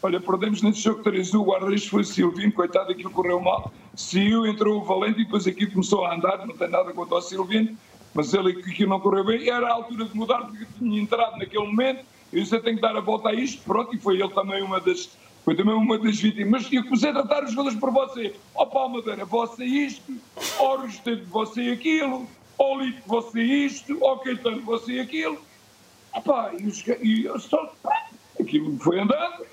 Olha, perdemos nesse jogo 3 o guarda-redes foi Silvino, coitado, aquilo correu mal. Saiu, entrou o Valente e depois aquilo começou a andar, não tem nada contra o Silvino, mas ele aquilo não correu bem. Era a altura de mudar, porque tinha entrado naquele momento, eu disse, eu tenho que dar a volta a isto, pronto, e foi ele também uma das, foi também uma das vítimas. Mas eu comecei a tratar os jogadores por você. Ó oh, Palmadeira, você isto, ó oh, você aquilo, ou ligo você isto, ou Caetano você aquilo. Epá, e, os, e eu só, aquilo foi andando.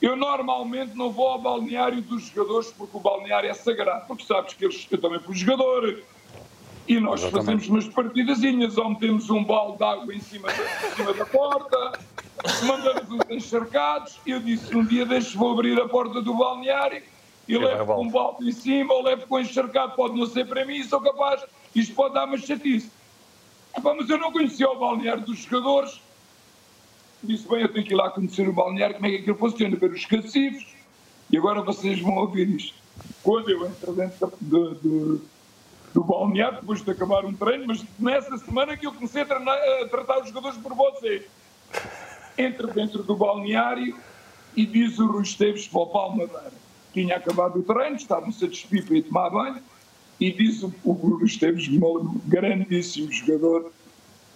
Eu normalmente não vou ao balneário dos jogadores porque o balneário é sagrado, porque sabes que eles, eu também fui jogador. E nós Exatamente. fazemos umas partidazinhas, ou metemos um balde de água em cima da, em cima da porta, mandamos os encharcados. Eu disse: um dia deixo, vou abrir a porta do balneário e levo com um balde em cima, ou levo com encharcado, pode não ser para mim, sou capaz isto pode dar uma chatice. Mas eu não conhecia o balneário dos jogadores. Disse, bem, eu tenho que ir lá conhecer o balneário, como é que aquilo funciona, ver os cacifes. E agora vocês vão ouvir isto. Quando eu entro dentro do, do, do balneário, depois de acabar um treino, mas nessa semana que eu comecei a, treinar, a tratar os jogadores por você. Entro dentro do balneário e diz o Rui Esteves para o Palmadeira. Tinha acabado o treino, estavam-se a despir para ir tomar banho e diz o, o Bruno Esteves, grandíssimo jogador,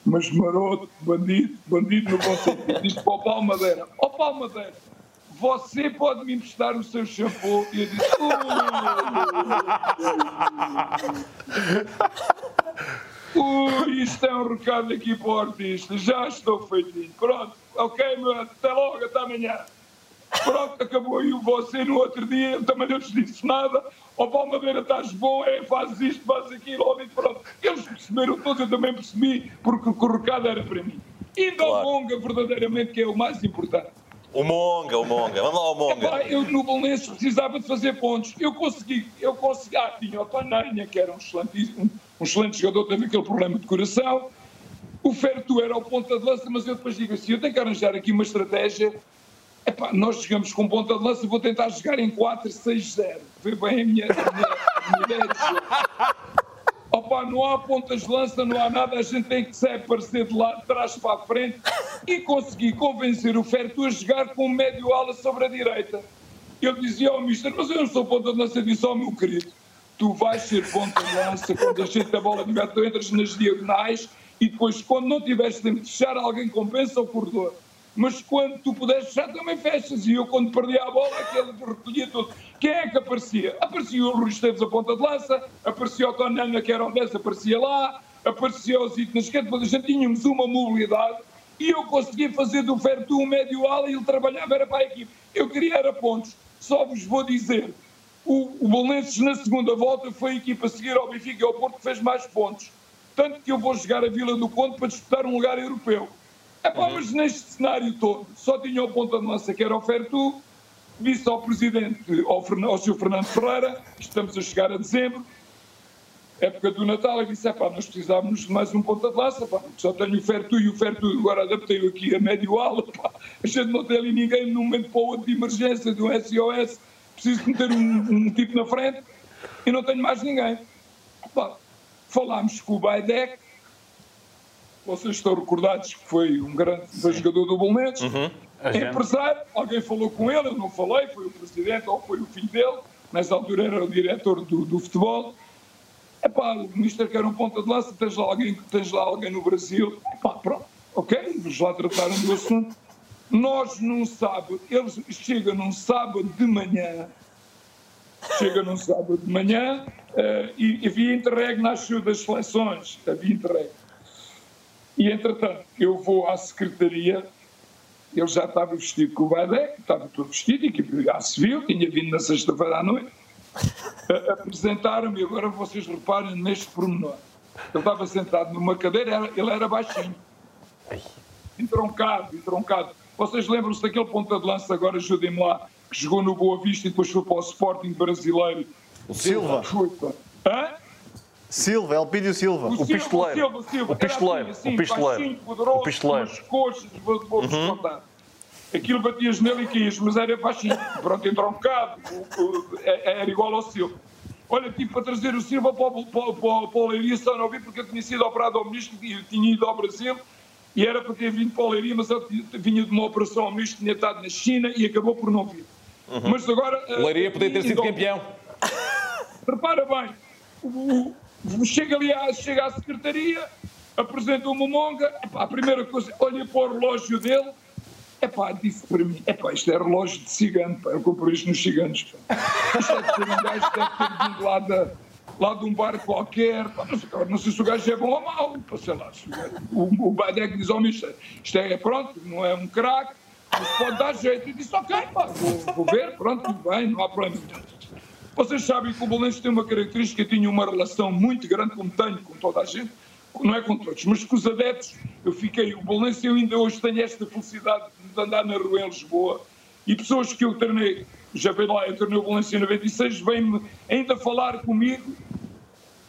mas maroto, bandido, bandido no bom sentido, diz para o Paulo Madeira, ó oh, Paulo Madeira, você pode me emprestar o seu shampoo? E eu disse, Ui, [laughs] isto é um recado aqui para o artista, já estou feitinho. Pronto, ok, meu, até logo, até amanhã. Pronto, acabou aí você no outro dia, eu também não lhes disse nada. Ó, oh, Paulo Madeira, estás bom, é, fazes isto, fazes aquilo, ó, pronto. Eles perceberam todos, eu também percebi, porque o recado era para mim. E da claro. longa, verdadeiramente, que é o mais importante. O Monga, o Monga, vamos lá, o Monga. Epá, eu no Bolonense precisava de fazer pontos. Eu consegui, eu consegui. Ah, tinha o Pananha, que era um excelente, um, um excelente jogador, teve aquele problema de coração. O Fertu era o ponta de lança, mas eu depois digo assim: eu tenho que arranjar aqui uma estratégia. Epá, nós jogamos com ponta de lança, vou tentar jogar em 4-6-0. Foi bem a minha, a minha, ideia de jogo. Opa, não há pontas de lança, não há nada, a gente tem que se aparecer de lá de trás para a frente e conseguir convencer o Ferto a jogar com o médio ala sobre a direita. Eu dizia ao Mister, mas eu não sou ponta de lança, eu disse, oh meu querido, tu vais ser ponta de lança quando a gente a bola tiver, tu entras nas diagonais e depois, quando não tiveres tempo de fechar, alguém compensa o corredor mas quando tu puderes fechar também fechas. E eu, quando perdia a bola, aquele recolhia tudo. Quem é que aparecia? Aparecia o Rui Esteves a ponta de lança, aparecia o Tonana, que era o 10, aparecia lá, aparecia o Zito na esquerda, depois gente tínhamos uma mobilidade e eu conseguia fazer do Vertu um médio ala e ele trabalhava era para a equipe. Eu queria era pontos. Só vos vou dizer, o, o na segunda volta foi a equipa a seguir ao Benfica e ao Porto que fez mais pontos. Tanto que eu vou jogar a Vila do Conde para disputar um lugar europeu. É pá, mas neste cenário todo, só tinha o ponta de lança que era o Fertu, disse ao presidente, ao, ao Sr. Fernando Ferreira, estamos a chegar a dezembro, época do Natal, e disse: é pá, nós precisávamos de mais um ponta de lança, pá, só tenho o Fertu e o Fertu agora adaptei-o aqui a médio ala, pá, a gente não tem ali ninguém num momento para o outro de emergência, de um SOS, preciso meter um, um tipo na frente e não tenho mais ninguém. Pá, falámos com o Baidec, vocês estão recordados que foi um grande jogador do Bolonenses, uhum. empresário, alguém falou com ele, eu não falei, foi o presidente ou foi o filho dele, nessa altura era o diretor do, do futebol. Epá, o ministro quer um ponta de lança, tens lá alguém, tens lá alguém no Brasil. Epá, pronto, ok, vamos lá tratar do assunto. Nós num sábado, eles chegam num sábado de manhã, chega num sábado de manhã uh, e havia entregue nas das seleções, havia entregue. E, entretanto, eu vou à secretaria, ele já estava vestido com o Badé, estava todo vestido, já se viu, tinha vindo na sexta-feira à noite, apresentaram-me, agora vocês reparem neste pormenor. Ele estava sentado numa cadeira, ele era baixinho. Entroncado, entroncado. Vocês lembram-se daquele ponta de lança, agora ajudem-me lá, que jogou no Boa Vista e depois foi para o Sporting brasileiro? O Silva. Foi, Hã? Silva, Elpídio Silva. O, o pistoleiro. O, Silva, o pistoleiro. Assim, o pistoleiro. Poderoso, o pistoleiro. As coxas, vou, vou uhum. Aquilo batias nele e caías, mas era baixinho. Pronto, entrou um bocado. É, era igual ao Silva. Olha, tive para trazer o Silva para, para, para, para o Leiria, só não vi porque eu tinha sido operado ao ministro e tinha ido ao Brasil e era para ter vindo para o Leiria, mas eu vinha de uma operação ao ministro, tinha estado na China e acabou por não vir. Uhum. Mas agora. O Leiria podia ter sido campeão. Repara bem, o, chega ali à, chega à secretaria, apresenta uma monga, epá, a primeira coisa, olha para o relógio dele, epá, disse para mim, epá, isto é relógio de cigano, pá, eu comprei isto nos ciganos. Isto é de um gajo deve ter vindo lá, da, lá de um bar qualquer, pá, não, não sei se o gajo é bom ou mau, pá, sei lá, o, o Badek diz ao isto, isto é, pronto, não é um craque, mas pode dar jeito. E disse, ok, pá, vou, vou ver, pronto, tudo bem, não há problema. Vocês sabem que o Bolense tem uma característica, tinha uma relação muito grande, como tenho com toda a gente, não é com todos, mas com os adeptos. Eu fiquei, o Bolense, eu ainda hoje tenho esta felicidade de andar na rua em Lisboa e pessoas que eu treinei, já veio lá, eu treinei o Bolense em 96, vêm-me ainda falar comigo.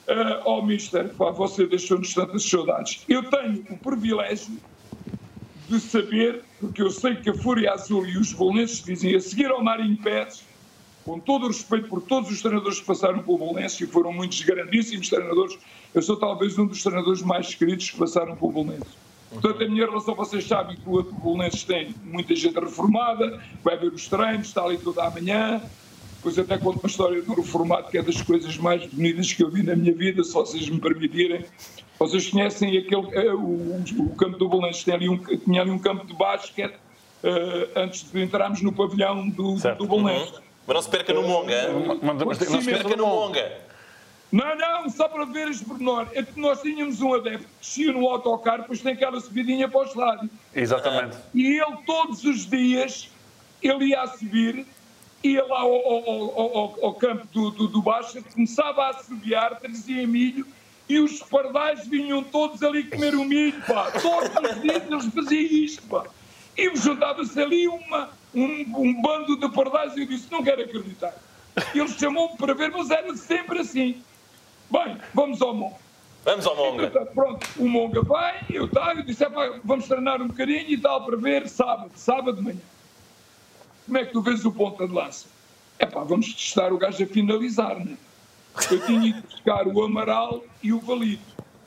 Uh, oh, Mister, pá, você deixou-nos tantas saudades. Eu tenho o privilégio de saber, porque eu sei que a Fúria Azul e os bolenses dizem a seguir ao Marinho Pérez, com todo o respeito por todos os treinadores que passaram pelo Bolonense, e foram muitos grandíssimos treinadores, eu sou talvez um dos treinadores mais queridos que passaram pelo Bolonense. Portanto, a minha relação, vocês sabem que o Bolonenses tem muita gente reformada, vai ver os treinos, está ali toda a manhã. Depois até conto uma história do reformado, que é das coisas mais bonitas que eu vi na minha vida, se vocês me permitirem. Vocês conhecem aquele, eh, o, o campo do Belenenses, tinha ali um, tinha ali um campo de basquete uh, antes de entrarmos no pavilhão do, do Belenenses. Mas não se perca no Monga. Mas- Não se perca no Monga. Não, não, só para ver este pormenor. É que nós tínhamos um adepto que descia no autocarro, depois tem aquela subidinha para o estádio. Exatamente. E ele todos os dias, ele ia a subir, ia lá ao, ao- ao- ao- ao campo do, do, do Baixa, começava a assobiar, trazia milho, e os pardais vinham todos ali comer o milho, pá. Todos os dias eles faziam isto, pá. E juntava-se ali uma, um, um bando de pardais e eu disse, não quero acreditar. Ele chamou-me para ver, mas era sempre assim. Bem, vamos ao monte. Vamos ao Monga. Então, Pronto, o Monga vai, eu tal, eu disse, "Epá, vamos treinar um bocadinho e tal, para ver sábado, sábado de manhã. Como é que tu vês o ponta de lança? É pá, vamos testar o gajo a finalizar, né? Eu tinha ido buscar o Amaral e o Valito.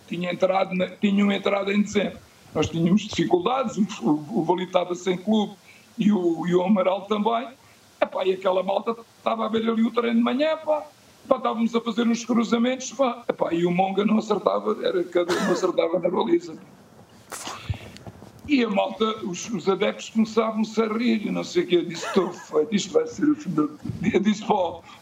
Tinha entrado na- tinham entrado em dezembro. Nós tínhamos dificuldades, o, o, o Valito estava sem clube e o, e o Amaral também. Epá, e aquela malta estava a ver ali o treino de manhã, pá. Pá, estávamos a fazer uns cruzamentos, pá. Epá, e o Monga não acertava, era cada um acertava na baliza. E a malta, os, os adeptos começavam-se a rir e não sei o quê. Eu disse, estou feito, isto vai ser o do... [laughs] Eu disse para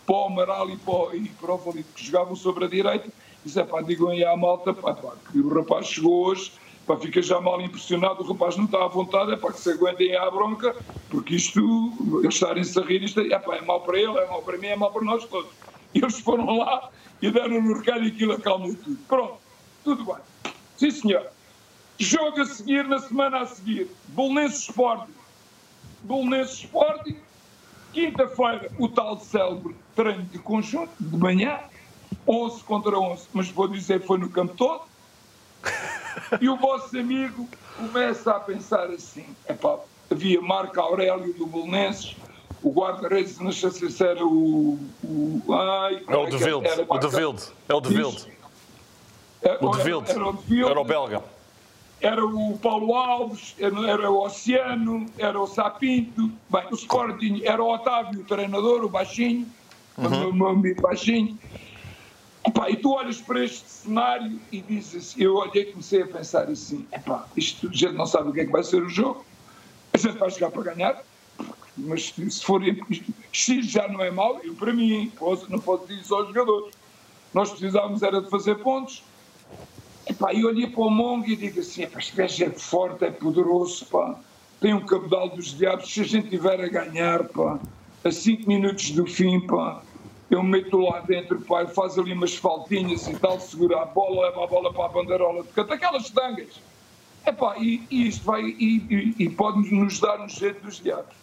para o Amaral e para, o- e para o Valito, que jogavam sobre a direita, disse, pá, digam aí à malta, pá, pá, que o rapaz chegou hoje, pá, fica já mal impressionado, o rapaz não está à vontade, é pá, que se aguentem à bronca, porque isto, eles estarem-se a rir, isto é, pá, é para ele, é mau para mim, é mau para nós todos. E eles foram lá e deram no recado e aquilo acalmou tudo. Pronto, tudo bem. Sim, senhor. Jogo a seguir, na semana a seguir, Bolonenses Sporting. Bolonenses Sporting. Quinta-feira, o tal célebre treino de conjunto, de manhã, 11 contra 11, mas vou dizer foi no campo todo. E o vosso amigo começa a pensar assim: epá, havia Marco Aurélio do Bolonenses, o guarda-redes, não sei se era o. o ai, É o de Vilde. era O de Vilde. É o de Vilde. Era- O de Vilde. Era o belga. era o Paulo Alves, era, o Oceano, era o Sapinto, bem, o Sporting era o Otávio, o treinador, o baixinho, o meu- meu amigo baixinho. Epá, e tu olhas para este cenário e dizes eu olhei e comecei a pensar assim, epá, isto, a gente não sabe o que é que vai ser o jogo, a gente vai jogar para ganhar, mas se for X já não é mau, eu para mim, não posso dizer só aos jogadores. Nós precisávamos era de fazer pontos, Epá, e olhei para o Mongo e digo assim: epá, este gajo é forte, é poderoso, pá. tem um cabedal dos diabos. Se a gente tiver a ganhar, pá, a 5 minutos do fim, pá, eu meto lá dentro, e faz ali umas faltinhas e tal, segura a bola, leva a bola para a bandeirola de canto, aquelas tangas. Epá, e, e isto vai, e, e, e pode nos dar um jeito dos diabos.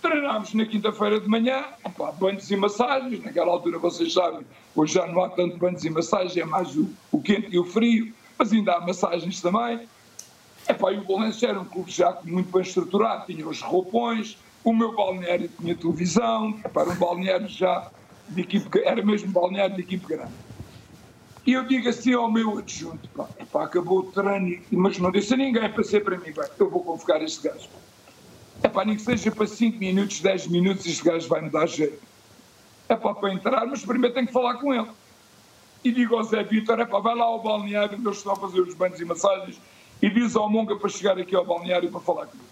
Treinámos na quinta-feira de manhã, opá, banhos e massagens, naquela altura vocês sabem, hoje já não há tanto banhos e massagens, é mais o, o quente e o frio, mas ainda há massagens também. Epá, e o Bolonenses era um clube já muito bem estruturado, tinha os roupões, o meu balneário tinha televisão, epá, era um balneário já de equipe, era mesmo balneário de equipe grande. E eu digo assim ao meu adjunto, pá, epá, acabou o treino, mas não disse a ninguém, passei para mim, bem, eu vou convocar este gajo. É pá, nem que seja para 5 minutos, 10 minutos, este gajo vai me dar jeito. É pá, para entrar, mas primeiro tenho que falar com ele. E digo ao Zé Vitor, é pá, vai lá ao balneário onde eles estão a fazer os banhos e massagens e diz ao Monga para chegar aqui ao balneário para falar comigo.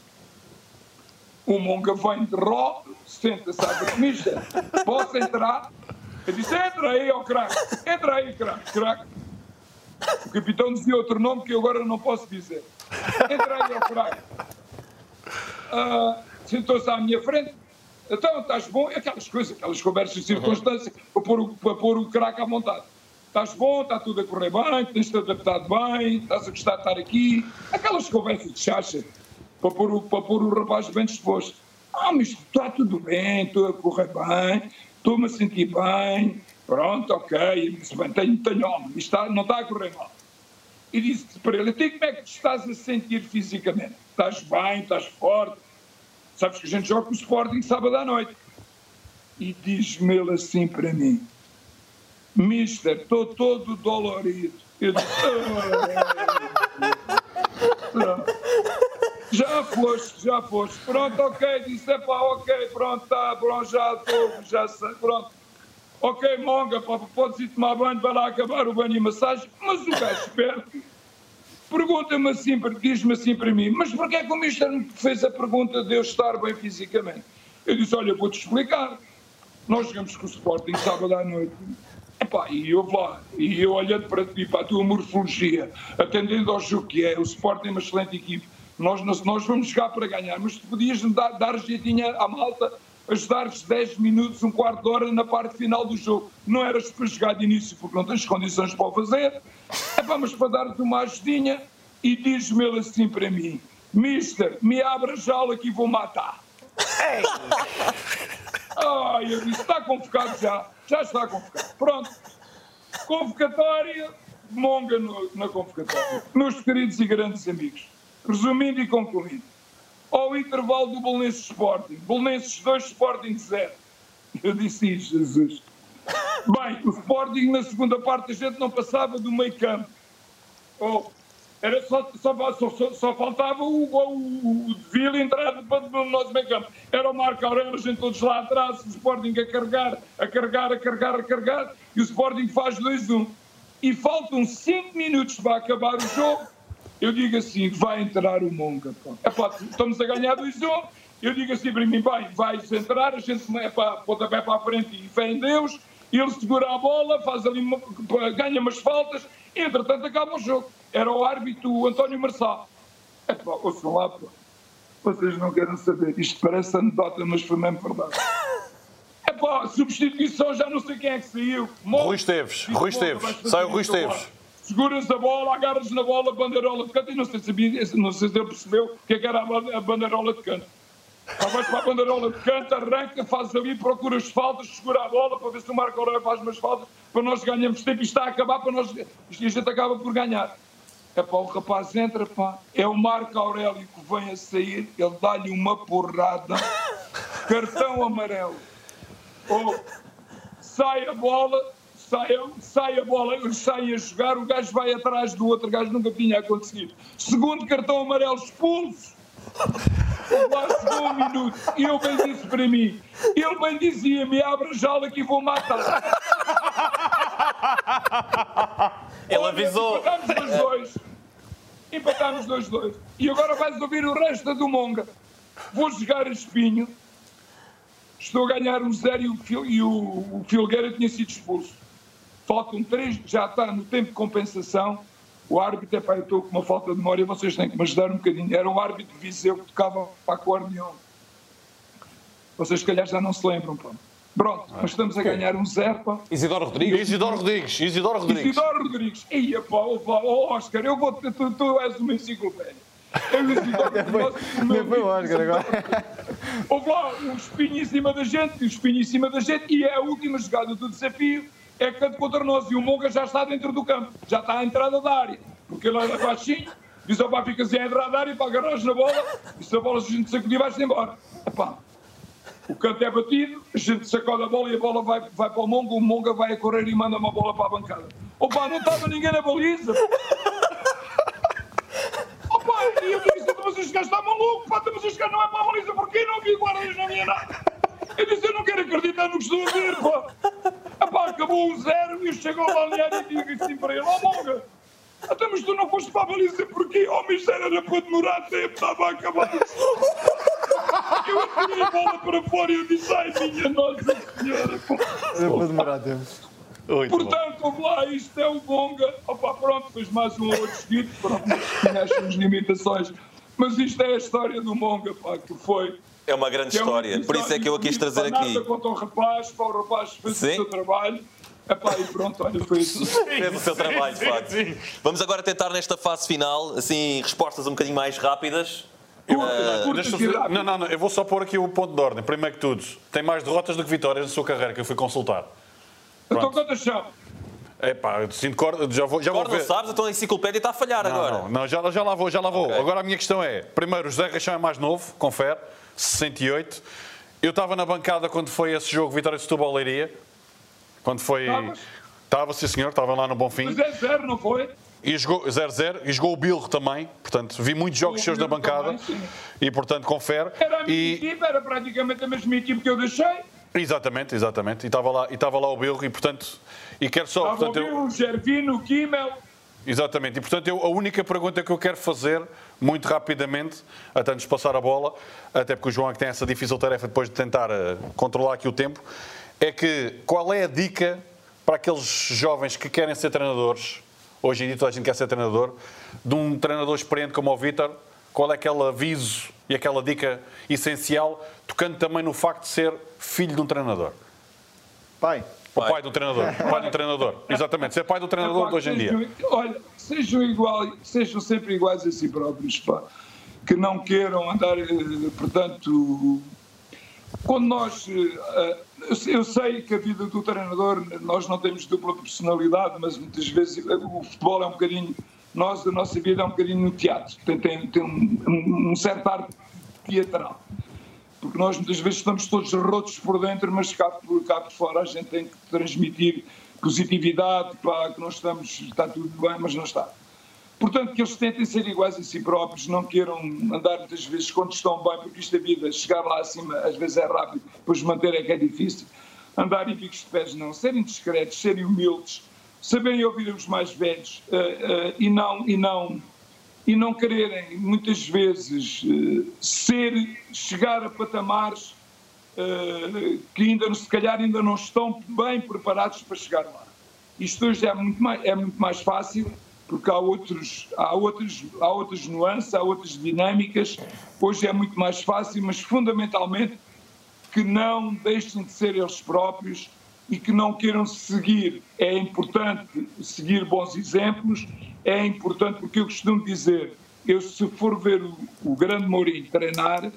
O Monga vem de ró, senta-se à mister, posso entrar? Eu disse, entra aí, ó craque, entra aí, craque, craque. O capitão dizia outro nome que eu agora não posso dizer. Entra aí, ó craque. Ah, sentou-se à minha frente. Então, estás bom? Aquelas coisas, aquelas conversas de circunstância, para pôr o, para pôr o craque à vontade. Estás bom, está tudo a correr bem, tens-te adaptado bem, estás a gostar de estar aqui. Aquelas conversas de chacha, para pôr o, para pôr o rapaz bem disposto. Ah, mas está tudo bem, estou a correr bem, estou-me a sentir bem, pronto, ok. Disse, bem, tenho, tenho homem, está, não está a correr mal. E disse para ele, até como é que te estás a sentir fisicamente? Estás bem, estás forte? Sabes que a gente joga com o Sporting sábado à noite. E diz-me ele assim para mim, Mister, estou todo dolorido. Eu disse. [laughs] Já foste, já foste. Pronto, ok, disse, é pá, ok, pronto, tá, pronto, já estou, já sei, pronto. Ok, monga, pá, podes ir tomar banho, vai lá acabar o banho e massagem, mas o gajo esperto pergunta-me assim, diz-me assim para mim, mas porquê é que o Mister me fez a pergunta de eu estar bem fisicamente? Eu disse, olha, vou-te explicar. Nós jogamos com o Sporting sábado à noite. Epá, e eu lá, e eu olhando para ti, para a tua morfologia, atendendo ao jogo que é, o Sporting é uma excelente equipe, nós, nós vamos jogar para ganhar, mas tu podias dar, dar jeitinho à malta, ajudar-vos 10 minutos, um quarto de hora na parte final do jogo. Não eras para jogar de início porque não tens condições para o fazer, mas para dar-te uma ajudinha e diz-me ele assim para mim, Mister, me abra a jaula que vou matar. Ei! Ai, eu disse, está convocado já, já está convocado. Pronto, convocatória, monga no, na convocatória. Meus queridos e grandes amigos, resumindo e concluindo, ao intervalo do Bolonenses Sporting, Bolonenses 2, Sporting 0. Eu disse isso, Jesus. Bem, o Sporting na segunda parte a gente não passava do meio campo. Oh, era só, só, só, só faltava o, o, o Vila entrar no nosso meio campo. Era o Marco Aurélio, a gente todos lá atrás, o Sporting a carregar, a carregar, a carregar, a carregar, e o Sporting faz 2-1. E faltam 5 minutos para acabar o jogo. Eu digo assim, vai entrar o Monga. Epá, estamos a ganhar 2-1. Eu digo assim para mim, bem, vai entrar, a gente é para, pontapé para a frente e fé em Deus. Ele segura a bola, faz ali, uma, ganha umas faltas, entretanto acaba o jogo era o árbitro o António Marçal. É pá, ouçam lá, pá. Vocês não querem saber. Isto parece anedota, mas foi mesmo verdade. É pá, substituição, já não sei quem é que saiu. Morre. Rui Esteves, Rui Esteves. Sai o Rui Esteves. Seguras a bola, agarras na bola, bandeirola de canto. E não sei se, não sei se ele percebeu o que, é que era a bandeirola de canto. Vais para a bandeirola de canto, arranca, faz ali, procura as faltas, segura a bola para ver se o Marco Aurélio faz umas faltas, para nós ganharmos tempo e está a acabar, para nós, e a gente acaba por ganhar. É pá, o rapaz entra, pá, é o Marco Aurélio que vem a sair, ele dá-lhe uma porrada, cartão amarelo. Ou oh, sai a bola, sai, sai a bola, saem a jogar, o gajo vai atrás do outro gajo, nunca tinha acontecido. Segundo cartão amarelo, expulso. Lá chegou um minuto e ele bem disse para mim, ele bem dizia-me, abre a jaula que vou matar. [laughs] Ele avisou. Empatámos dois dois. Empatámos dois dois. E agora vais ouvir o resto do Monga. Vou jogar a espinho. Estou a ganhar um zero e o, Fil, e o, o Filgueira tinha sido expulso. Faltam três, já está no tempo de compensação. O árbitro, é pá, eu estou com uma falta de memória, vocês têm que me ajudar um bocadinho. Era um árbitro de Viseu que tocava para a acordeão. Vocês, se calhar, já não se lembram, pá. Pronto, mas estamos a ganhar um zero, pá. Isidoro Rodrigues. Isidoro Rodrigues. Isidoro Rodrigues. Isidoro Rodrigues. Ia, pá, oh, oh, Oscar, eu vou, tu, tu és uma enciclopédia. Eu Nem [laughs] foi o Oscar agora. [laughs] Houve lá um espinho em cima da gente, um espinho em cima da gente, e é a última jogada do desafio, é canto contra nós. E o Monga já está dentro do campo, já está à entrada da área, porque ele é baixinho, diz ao pá, fica assim à entrada da área, para agarrar na bola, e se a bola se a gente sacudir, vai-se embora. Epá, o canto é batido, a gente sacode a bola e a bola vai, vai para o Monga, o Monga vai a correr e manda uma bola para a bancada. Opa, não estava ninguém na baliza. Opa, e eu disse, mas este gajo está maluco, pá, mas este gajo não é para a baliza, porquê não vi guardas, não havia nada. Eu disse, eu não quero acreditar no que estou a ver, pá. Epá, acabou um zero e eu chego ao balneário e digo assim para ele, ó oh, Monga, até mas tu não foste para a baliza porquê? Oh, miséria, era para demorar tempo, estava a acabar. Eu atirei a bola para fora e eu disse, ai minha Nossa Senhora. Era para demorar tempo. Muito Portanto, vamos lá, isto é o Bonga. Opa, pronto, depois mais um outro seguido, pronto, tinha as suas limitações. Mas isto é a história do Monga, pá, que foi. É uma grande história, é por isso é que eu a quis trazer aqui. Nada contra o rapaz, para o rapaz fez Sim. o seu trabalho. Epá, e pronto, olha, foi isso. [laughs] Fez o seu trabalho, de facto. Vamos agora tentar nesta fase final, assim, respostas um bocadinho mais rápidas. Uh, não, não, não, eu vou só pôr aqui o ponto de ordem. Primeiro que tudo, tem mais derrotas do que vitórias na sua carreira, que eu fui consultar. Então quantas são? É pá, sinto corda, já vou, já vou ver. sabes, então a enciclopédia está a falhar não, agora. Não, não, já, já lá vou, já lá vou. Okay. Agora a minha questão é, primeiro, o José Reixão é mais novo, confere, 68. Eu estava na bancada quando foi esse jogo Vitória de Setúbal Leiria. Quando foi... Estava, sim senhor, estava lá no Bonfim. Mas é zero, não foi? E jogou 0-0 e jogou o Bilro também, portanto, vi muitos jogos seus na Bilro bancada também, e, portanto, confere. Era a minha E, equipe, era praticamente a mesma equipe que eu deixei. exatamente, exatamente. E estava lá, e estava lá o Bilro e, portanto, e quero só, Estava o portanto, eu, o Gervino, o Kimmel. Exatamente, e portanto eu, a única pergunta que eu quero fazer, muito rapidamente, até nos passar a bola, até porque o João é que tem essa difícil tarefa depois de tentar eh, controlar aqui o tempo, é que qual é a dica para aqueles jovens que querem ser treinadores, hoje em dia toda a gente quer ser treinador, de um treinador experiente como o Vítor, qual é aquele aviso e aquela dica essencial, tocando também no facto de ser filho de um treinador? Pai, O pai do treinador, o pai do treinador, exatamente, ser pai do treinador Epá, de hoje em dia. sejam- Olha, sejam, igual, sejam sempre iguais a si próprios, pá. Que não queiram andar, eh, portanto. Quando nós. eh, eu sei- Eu sei que a vida do treinador, nós não temos dupla personalidade, mas muitas vezes eh, o futebol é um bocadinho. Nós, a nossa vida é um bocadinho no teatro, tem, tem, tem um, um, certo ar teatral porque nós muitas vezes estamos todos rotos por dentro, mas cá por, cá por fora a gente tem que transmitir positividade, pá, que nós estamos, está tudo bem, mas não está. Portanto, que eles tentem ser iguais a si próprios, não queiram andar muitas vezes quando estão bem, porque isto é vida, chegar lá acima às vezes é rápido, depois manter é que é difícil. Andar em bicos de pés não, serem discretos, serem humildes, saberem ouvir os mais velhos eh, eh, e não e não e não quererem muitas vezes eh, ser chegar a patamares eh, que ainda se calhar ainda não estão bem preparados para chegar lá. Isto hoje é muito mais, é muito mais fácil porque há outros há outras há outras nuances, há outras dinâmicas. Hoje é muito mais fácil, mas fundamentalmente que não deixem de ser eles próprios e que não queiram seguir. É importante seguir bons exemplos, é importante, porque eu costumo dizer, eu se for ver o, o grande Mourinho treinar,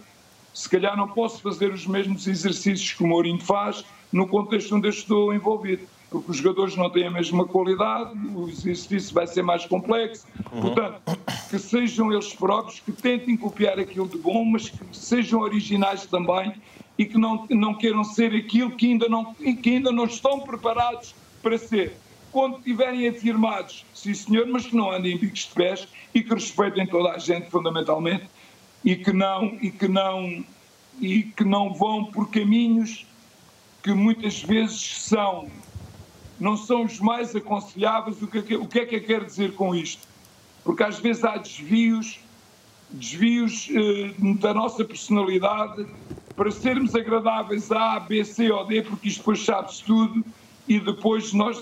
se calhar não posso fazer os mesmos exercícios que o Mourinho faz no contexto onde eu estou envolvido, porque os jogadores não têm a mesma qualidade, o exercício vai ser mais complexo, portanto, que sejam eles próprios, que tentem copiar aquilo de bom, mas que sejam originais também e que não, não queiram ser aquilo que ainda não, que ainda não estão preparados para ser. Quando estiverem afirmados, sim senhor, mas que não andem em bicos de pés e que respeitem toda a gente fundamentalmente e que não e que não e que não vão por caminhos que muitas vezes são não são os mais aconselháveis. O que, o que é que eu quero dizer com isto? Porque às vezes há desvios, desvios eh, da nossa personalidade para sermos agradáveis a A, B, C ou D, porque isto depois sabe-se tudo e depois nós,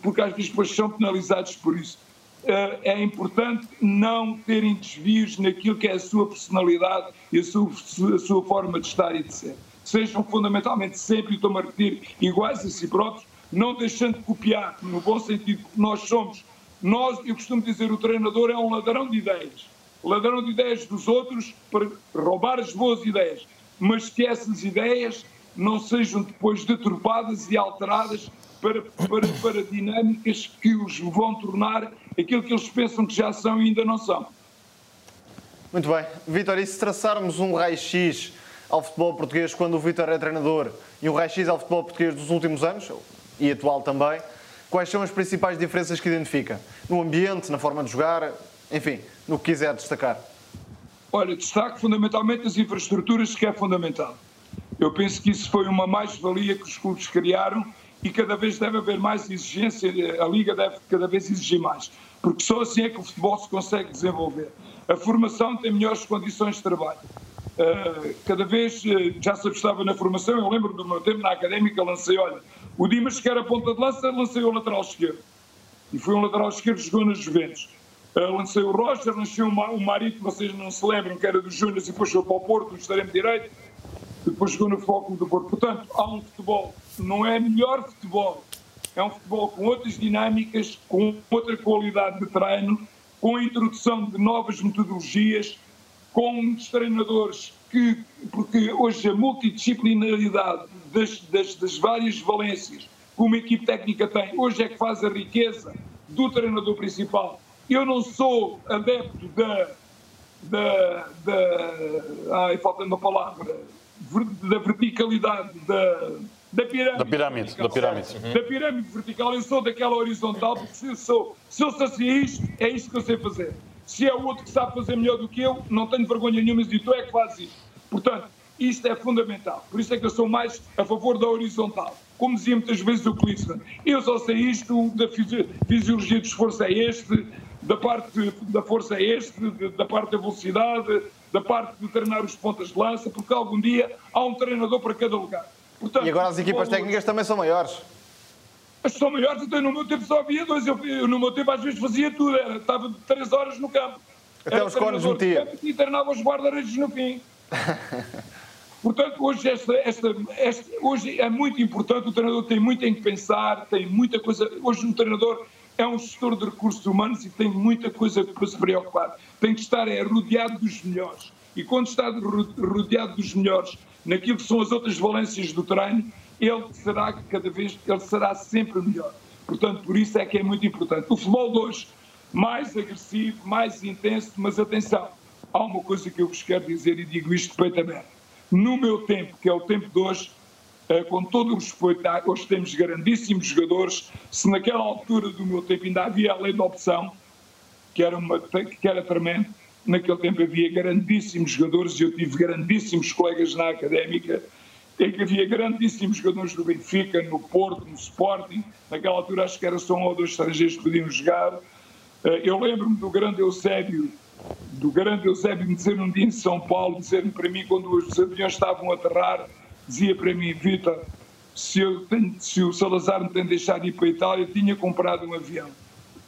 porque às vezes depois são penalizados por isso. Eh, é importante não terem desvios naquilo que é a sua personalidade e a sua, a sua forma de estar e de ser. Sejam fundamentalmente sempre, e estou-me a repetir, iguais a si próprios, não deixando de copiar, no bom sentido, que nós somos. Nós, eu costumo dizer, o treinador é um ladrão de ideias. Ladrão de ideias dos outros para roubar as boas ideias. Mas que essas ideias não sejam depois deturpadas e alteradas para, para, para dinâmicas que os vão tornar aquilo que eles pensam que já são e ainda não são. Muito bem. Vítor, e se traçarmos um raio-x ao futebol português quando o Vítor é treinador e um raio-x ao futebol português dos últimos anos, e atual também, quais são as principais diferenças que identifica? No ambiente, na forma de jogar, enfim, no que quiser destacar. Olha, destaque fundamentalmente as infraestruturas, que é fundamental. Eu penso que isso foi uma mais-valia que os clubes criaram e cada vez deve haver mais exigência, a Liga deve cada vez exigir mais, porque só assim é que o futebol se consegue desenvolver. A formação tem melhores condições de trabalho. Uh, cada vez, uh, já se apostava na formação, eu lembro do meu tempo na académica, lancei, olha, o Dimas, que era ponta de lança, lancei o lateral esquerdo. E foi um lateral esquerdo que jogou nas Juventus. Uh, lancei o Roger, lancei o, Ma o Marito, vocês não se lembram, que era dos Júniors e depois foi para o Porto, no extremo direito, depois jogou no Foco do Porto. Portanto, há um futebol, não é melhor futebol, é um futebol com outras dinâmicas, com outra qualidade de treino, com a introdução de novas metodologias, com os treinadores que, porque hoje a multidisciplinaridade das, das, das, várias valências que uma equipe técnica tem, hoje é que faz a riqueza do treinador principal. Eu não sou adepto da. da, da ai, falta uma palavra. Da verticalidade da, da pirâmide. Da pirâmide, vertical, da pirâmide. certo? Da pirâmide vertical, eu sou daquela horizontal, porque se eu, sou, se eu sei isto, é isto que eu sei fazer. Se é o outro que sabe fazer melhor do que eu, não tenho vergonha nenhuma de tu é que fazes isto. Portanto, isto é fundamental. Por isso é que eu sou mais a favor da horizontal. Como dizia muitas vezes o Clissman, eu só sei isto, da fisi- fisiologia do esforço é este, da parte da força é este, da parte da velocidade, da parte de treinar os pontas de lança, porque algum dia há um treinador para cada lugar. Portanto, E agora as equipas técnicas também são maiores. as são maiores, então no meu tempo só havia dois. Eu, no meu tempo às vezes fazia tudo, era, estava três horas no campo. Até Era os de metia. E treinava os guarda-redes no fim. [laughs] Portanto, hoje, esta, esta, esta- hoje é muito importante, o treinador tem muito em que pensar, tem muita coisa. Hoje o treinador é um gestor de recursos humanos e tem muita coisa para se preocupar. Tem que estar é, rodeado dos melhores. E quando está ro- rodeado dos melhores naquilo que são as outras valências do treino, ele será cada vez, ele será sempre melhor. Portanto, por isso é que é muito importante. O futebol de hoje, mais agressivo, mais intenso, mas atenção, há uma coisa que eu vos quero dizer e digo isto perfeitamente. No meu tempo, que é o tempo de hoje, com todo o respeito, hoje temos grandíssimos jogadores. Se naquela altura do meu tempo ainda havia a lei da opção, que era, uma, que era tremendo, naquele tempo havia grandíssimos jogadores e eu tive grandíssimos colegas na académica, em que havia grandíssimos jogadores no Benfica, no Porto, no Sporting. Naquela altura acho que era só um ou dois estrangeiros que podiam jogar. Eh, Eu lembro-me do grande Eusébio, do grande Eusébio me dizer um dia em São Paulo, dizer-me para mim, quando os aviões estavam a aterrar, dizia para mim, Vitor, se, eu tenho- se o Salazar me tem deixado ir para a Itália, tinha comprado um avião.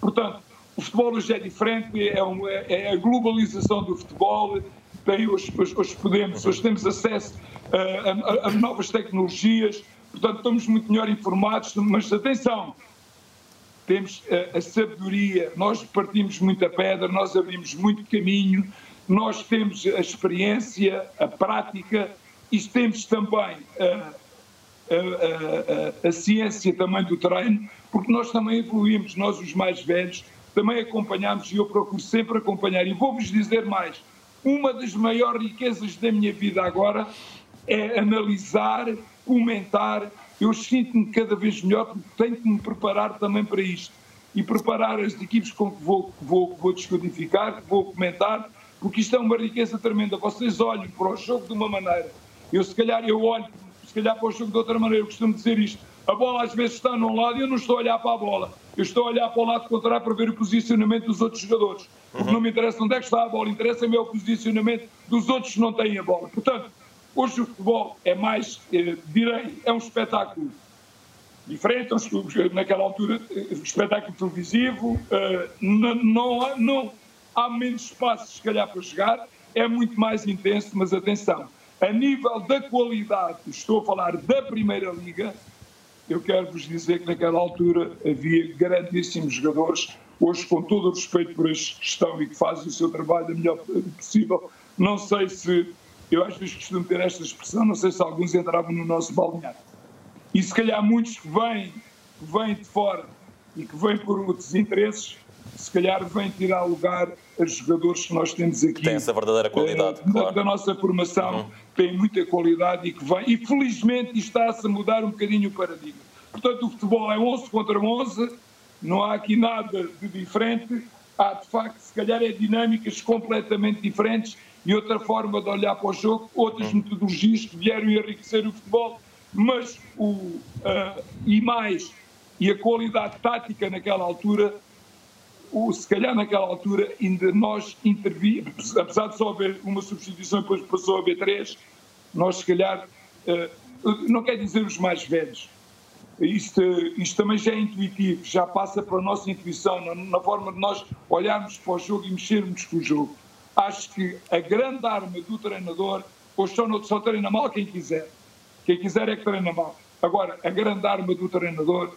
Portanto, o futebol hoje é diferente, é, é- é a globalização do futebol, tem, hoje, hoje podemos, hoje temos acesso a, a- a novas tecnologias, portanto estamos muito melhor informados, mas atenção, temos a, a sabedoria, nós partimos muita pedra, nós abrimos muito caminho, nós temos a experiência, a prática e temos também a, a, a- a- ciência também do treino, porque nós também evoluímos, nós os mais velhos, também acompanhamos e eu procuro sempre acompanhar. E vou-vos dizer mais, uma das maiores riquezas da minha vida agora é analisar, comentar. Eu sinto-me cada vez melhor porque tenho que me preparar também para isto. E preparar as equipes com que vou, vou, vou descodificar, que vou comentar, porque isto é uma riqueza tremenda. Vocês olham para o jogo de uma maneira. Eu, se calhar, eu olho se calhar para o jogo de outra maneira. Eu costumo dizer isto. A bola às vezes está num lado e eu não estou a olhar para a bola. Eu estou a olhar para o lado contrário para ver o posicionamento dos outros jogadores. Porque não me interessa onde é que está a bola, interessa-me é o posicionamento dos outros que não têm a bola. Portanto, hoje o futebol é mais, eh, direi, é um espetáculo diferente, é naquela altura, eh, espetáculo televisivo, eh, não, não, há- não há menos espaço, se calhar, para jogar, é muito mais intenso, mas atenção, a nível da qualidade, estou a falar da Primeira Liga, eu quero vos dizer que naquela altura havia grandíssimos jogadores, hoje com todo o respeito por estes que estão e que fazem o seu trabalho da melhor possível, não sei se, eu às vezes costumo ter esta expressão, não sei se alguns entravam no nosso balneário. E se calhar muitos que vêm, que vêm de fora e que vêm por outros interesses, se calhar vêm tirar lugar a jogadores que nós temos aqui. Tem essa verdadeira qualidade, da, claro. da nossa formação, tem muita qualidade e que vem. E felizmente está-se a mudar um bocadinho o paradigma. Portanto, o futebol é 11 contra 11, não há aqui nada de diferente. Há, de facto, se calhar, é dinâmicas completamente diferentes e outra forma de olhar para o jogo, outras metodologias que vieram enriquecer o futebol, mas o, ah, e mais, e a qualidade tática naquela altura o, se calhar naquela altura ainda nós intervíamos, apesar de só haver uma substituição e depois passou a haver três, nós se calhar, eh, não quer dizer os mais velhos, isto, isto também já é intuitivo, já passa pela nossa intuição, na, na forma de nós olharmos para o jogo e mexermos com o jogo. Acho que a grande arma do treinador, hoje só, só treina mal quem quiser. Quem quiser é que treina mal. Agora, a grande arma do treinador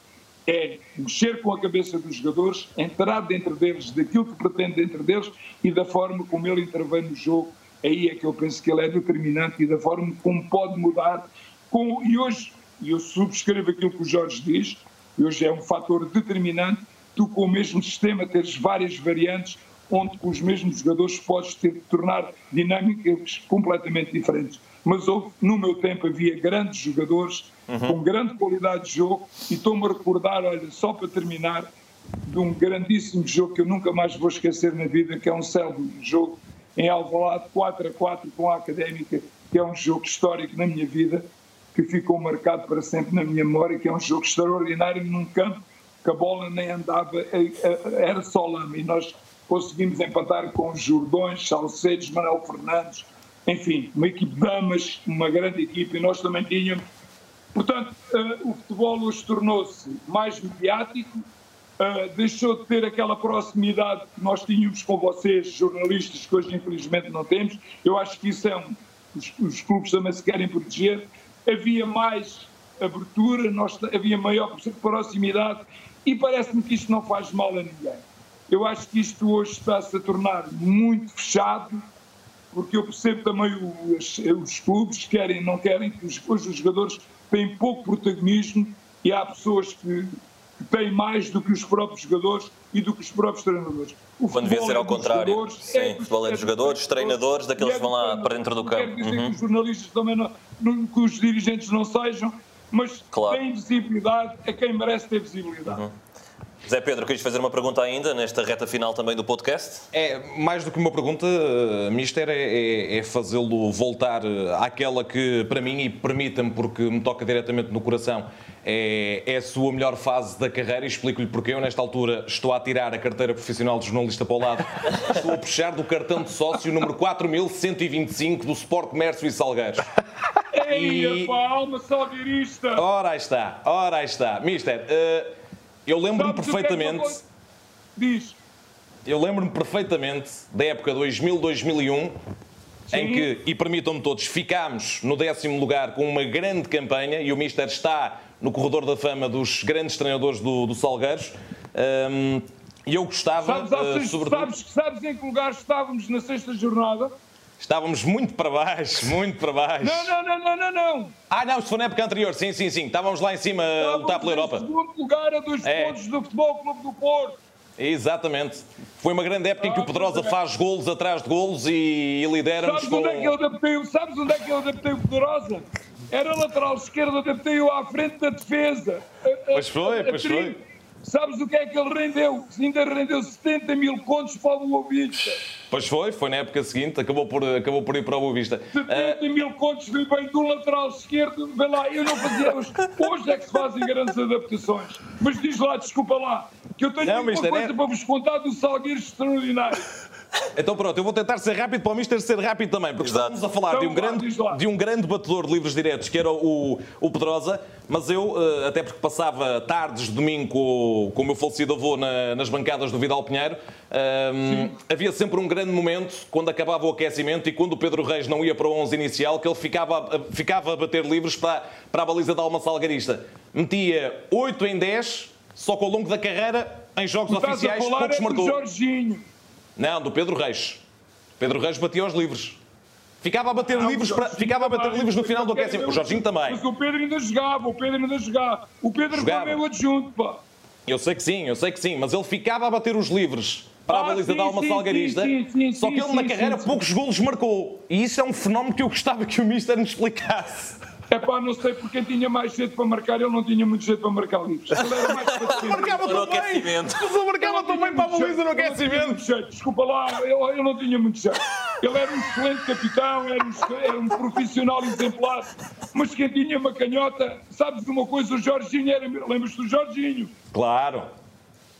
é mexer com a cabeça dos jogadores, entrar dentro deles, daquilo que pretende dentro deles e da forma como ele intervém no jogo. Aí é que eu penso que ele é determinante e da forma como pode mudar. Com, e hoje, e eu subscrevo aquilo que o Jorge diz, hoje é um fator determinante, tu com o mesmo sistema teres várias variantes, onde com os mesmos jogadores podes ter, tornar dinâmicas completamente diferentes. Mas houve, no meu tempo havia grandes jogadores uhum. com grande qualidade de jogo e estou-me a recordar, olha, só para terminar, de um grandíssimo jogo que eu nunca mais vou esquecer na vida, que é um célebre jogo em Alvalade 4 a 4 com a Académica, que é um jogo histórico na minha vida, que ficou marcado para sempre na minha memória, que é um jogo extraordinário num campo que a bola nem andava, eh, eh, era só lama, e nós conseguimos empatar com os Jordões, Salcedos, Manuel Fernandes, enfim, uma equipe de damas, uma grande equipe, e nós também tínhamos. Portanto, uh, o futebol hoje tornou-se mais mediático, uh, deixou de ter aquela proximidade que nós tínhamos com vocês, jornalistas, que hoje infelizmente não temos. Eu acho que isso é um. Os, os clubes também se querem proteger. Havia mais abertura, nós, havia maior proximidade e parece-me que isto não faz mal a ninguém. Eu acho que isto hoje está-se a tornar muito fechado, porque eu percebo também os, os clubes querem, não querem, que os, os jogadores têm pouco protagonismo e há pessoas que, que têm mais do que os próprios jogadores e do que os próprios treinadores. O Quando devia ser é ao contrário. Sim, é, futebol é dos jogadores, treinadores, daqueles que vão lá para dentro do campo. Quer dizer uhum. que os jornalistas também não, não, que os dirigentes não sejam, mas claro. têm visibilidade a quem merece ter visibilidade. Uhum. Zé Pedro, queres fazer uma pergunta ainda nesta reta final também do podcast? É, mais do que uma pergunta, uh, Mister, é, é, é fazê-lo voltar uh, àquela que, para mim, e permita-me, porque me toca diretamente no coração, é, é a sua melhor fase da carreira e explico-lhe porque eu, nesta altura, estou a tirar a carteira profissional de jornalista para o lado. [laughs] Estou a puxar do cartão de sócio número 4125 do Sport Comércio e Salgueiros. Ei, e... pá, alma salgueirista! Ora aí está, ora aí está. Mister, uh, eu lembro-me é perfeitamente. Diz. Eu lembro-me perfeitamente da época 2000-2001, em que, e permitam-me todos, ficámos no décimo lugar com uma grande campanha e o Mister está no corredor da fama dos grandes treinadores do, do Salgueiros. Um, e eu gostava. Sabes, uh, sobretudo... sabes, sabes em que lugar estávamos na sexta jornada? Estávamos muito para baixo, muito para baixo. Não, não, não, não, não, não. Ah, não, isto foi na época anterior, sim, sim, sim. Estávamos lá em cima Estávamos a lutar pela Europa. segundo lugar a dos é. pontos do Futebol Clube do Porto. Exatamente. Foi uma grande época ah, em que o Pedrosa faz golos atrás de golos e, e lidera-nos com... Onde é que eu adaptei, sabes onde é que eu adaptei o Pedrosa? Era lateral esquerdo, adaptei-o à frente da defesa. Pois foi, pois foi. Sabes o que é que ele rendeu? Ainda rendeu 70 mil contos para o Boa Vista. Pois foi, foi na época seguinte, acabou por, acabou por ir para o Boa Vista. 70 uh... mil contos veio bem do lateral esquerdo. Vê lá, eu não fazia. Hoje é que se fazem grandes adaptações. Mas diz lá, desculpa lá, que eu tenho não, uma coisa é... para vos contar do Salgueiro extraordinário. Então pronto, eu vou tentar ser rápido para o Mister ser rápido também, porque Exato. estamos a falar então, de, um grande, de um grande batedor de livros diretos, que era o, o Pedrosa, mas eu, eh, até porque passava tardes de domingo com, com o meu falecido avô na, nas bancadas do Vidal Pinheiro, um, ehm, havia sempre um grande momento, quando acabava o aquecimento e quando o Pedro Reis não ia para o 11 inicial, que ele ficava, ficava a bater livros para, para a baliza da alma salgarista. Metia 8 em 10, só que ao longo da carreira, em jogos oficiais, poucos marcou. Jorginho. Não, do Pedro Reis. Pedro Reis batia aos livros. Ficava a bater não, livros, para, ficava a bater livros no final do aquecimento. O Jorginho também. Mas o Pedro ainda jogava, o Pedro ainda jogava. O Pedro jogava. foi meu adjunto, pá. Eu sei que sim, eu sei que sim, mas ele ficava a bater os livros para ah, a baliza da alma salgarista, sim, sim, só que ele na carreira poucos golos marcou. E isso é um fenómeno que eu gostava que o Mister nos explicasse. É pá, não sei porque quem tinha mais jeito para marcar, ele não tinha muito jeito para marcar livros. Ele era mais para marcava tão bem. Ele marcava tão bem para a baliza no aquecimento. Desculpa lá, ele, não tinha muito jeito. Ele era um excelente capitão, era um, era um profissional exemplar, mas quem tinha uma canhota, sabes de uma coisa, o Jorginho era. Lembras-te do Jorginho? Claro.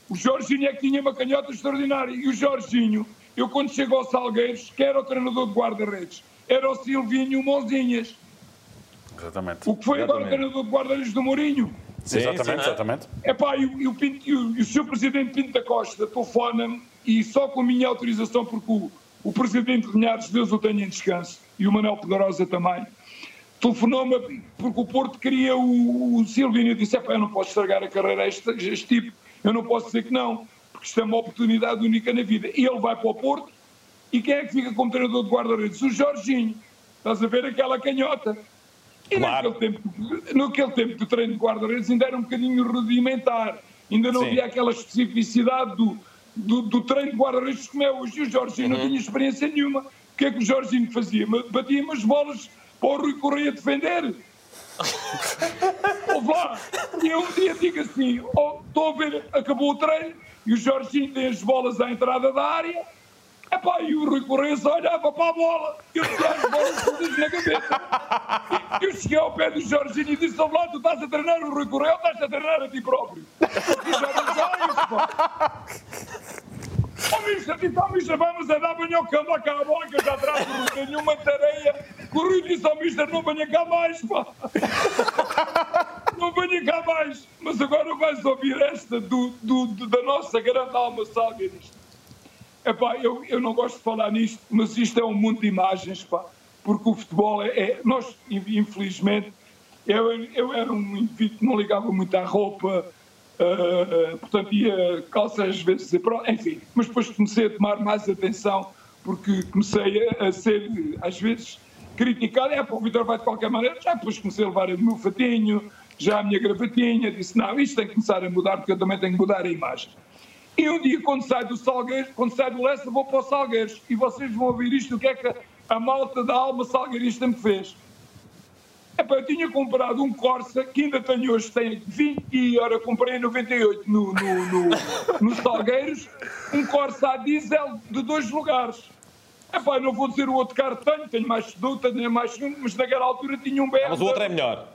O Jorginho é que tinha uma canhota extraordinária. E o Jorginho, eu quando chego ao Salgueiros, que era o treinador de guarda-redes, era o Silvinho Mãozinhas. Exatamente. O que foi exatamente. agora treinador de guarda-redes do Mourinho. Sim, exatamente, sim, exatamente. Epá, e, e, o, e, o, e o Sr. Presidente Pinto da Costa telefona-me e só com a minha autorização, porque o, o Presidente Linhares, Deus o tenha em descanso, e o Manuel Pedrosa também, telefonou-me porque o Porto queria o, o Silvino. Eu disse: Epá, eu não posso estragar a carreira a este, este tipo, eu não posso dizer que não, porque isto é uma oportunidade única na vida. E ele vai para o Porto, e quem é que fica como treinador de guarda-redes? O Jorginho. Estás a ver aquela canhota. E claro. naquele, tempo, naquele tempo treino de guarda-redes ainda era um bocadinho rudimentar, ainda não Sim. havia aquela especificidade do, do, do treino de guarda-redes como é hoje. E o Jorginho não tinha experiência nenhuma. O que é que o Jorginho fazia? Batia umas bolas para o Rui Correia defender. [laughs] Ouve lá, e eu um dia digo assim: oh, estou a ver, acabou o treino e o Jorginho tem as bolas à entrada da área. Epá, e o Rui Correia olhava para a bola e eu tinha as bolas todas na cabeça. E eu cheguei ao pé do Jorginho e disse: Ouve lá, tu estás a treinar o Rui Correia ou estás a treinar a ti próprio? E já isso, pá. Oh, Misha, disse ao Misha, vamos a dar banho ao campo, cá a bola que eu já trago, não nenhuma tareia. O Rui disse ao Misha, não venha cá mais, pá. Não venha cá mais. Mas agora vais ouvir esta do, do, do da nossa grande alma salgueirista. Epá, eu, eu não gosto de falar nisto, mas isto é um mundo de imagens, pá. Porque o futebol é... é nós, infelizmente, eu, eu era um indivíduo que não ligava muito à roupa, Uh, portanto, ia calças às vezes, enfim, mas depois comecei a tomar mais atenção porque comecei a, a ser, às vezes, criticado. É, pô, o Vitor vai de qualquer maneira. Já depois comecei a levar o meu fatinho, já a minha gravatinha. Disse: não, isto tem que começar a mudar porque eu também tenho que mudar a imagem. E um dia, quando sai do Salgueiros, quando sai do Leste, vou para o Salgueiros e vocês vão ouvir isto: o que é que a malta da alma salgueirista me fez. Epá, eu tinha comprado um Corsa que ainda tenho hoje, tem 20 e ora comprei em 98 no, no, no, no Salgueiros, um Corsa a diesel de dois lugares. Epá, não vou dizer o outro carro tenho, tenho mais do tenho mais um, mas naquela altura tinha um BMW. Mas o outro é melhor.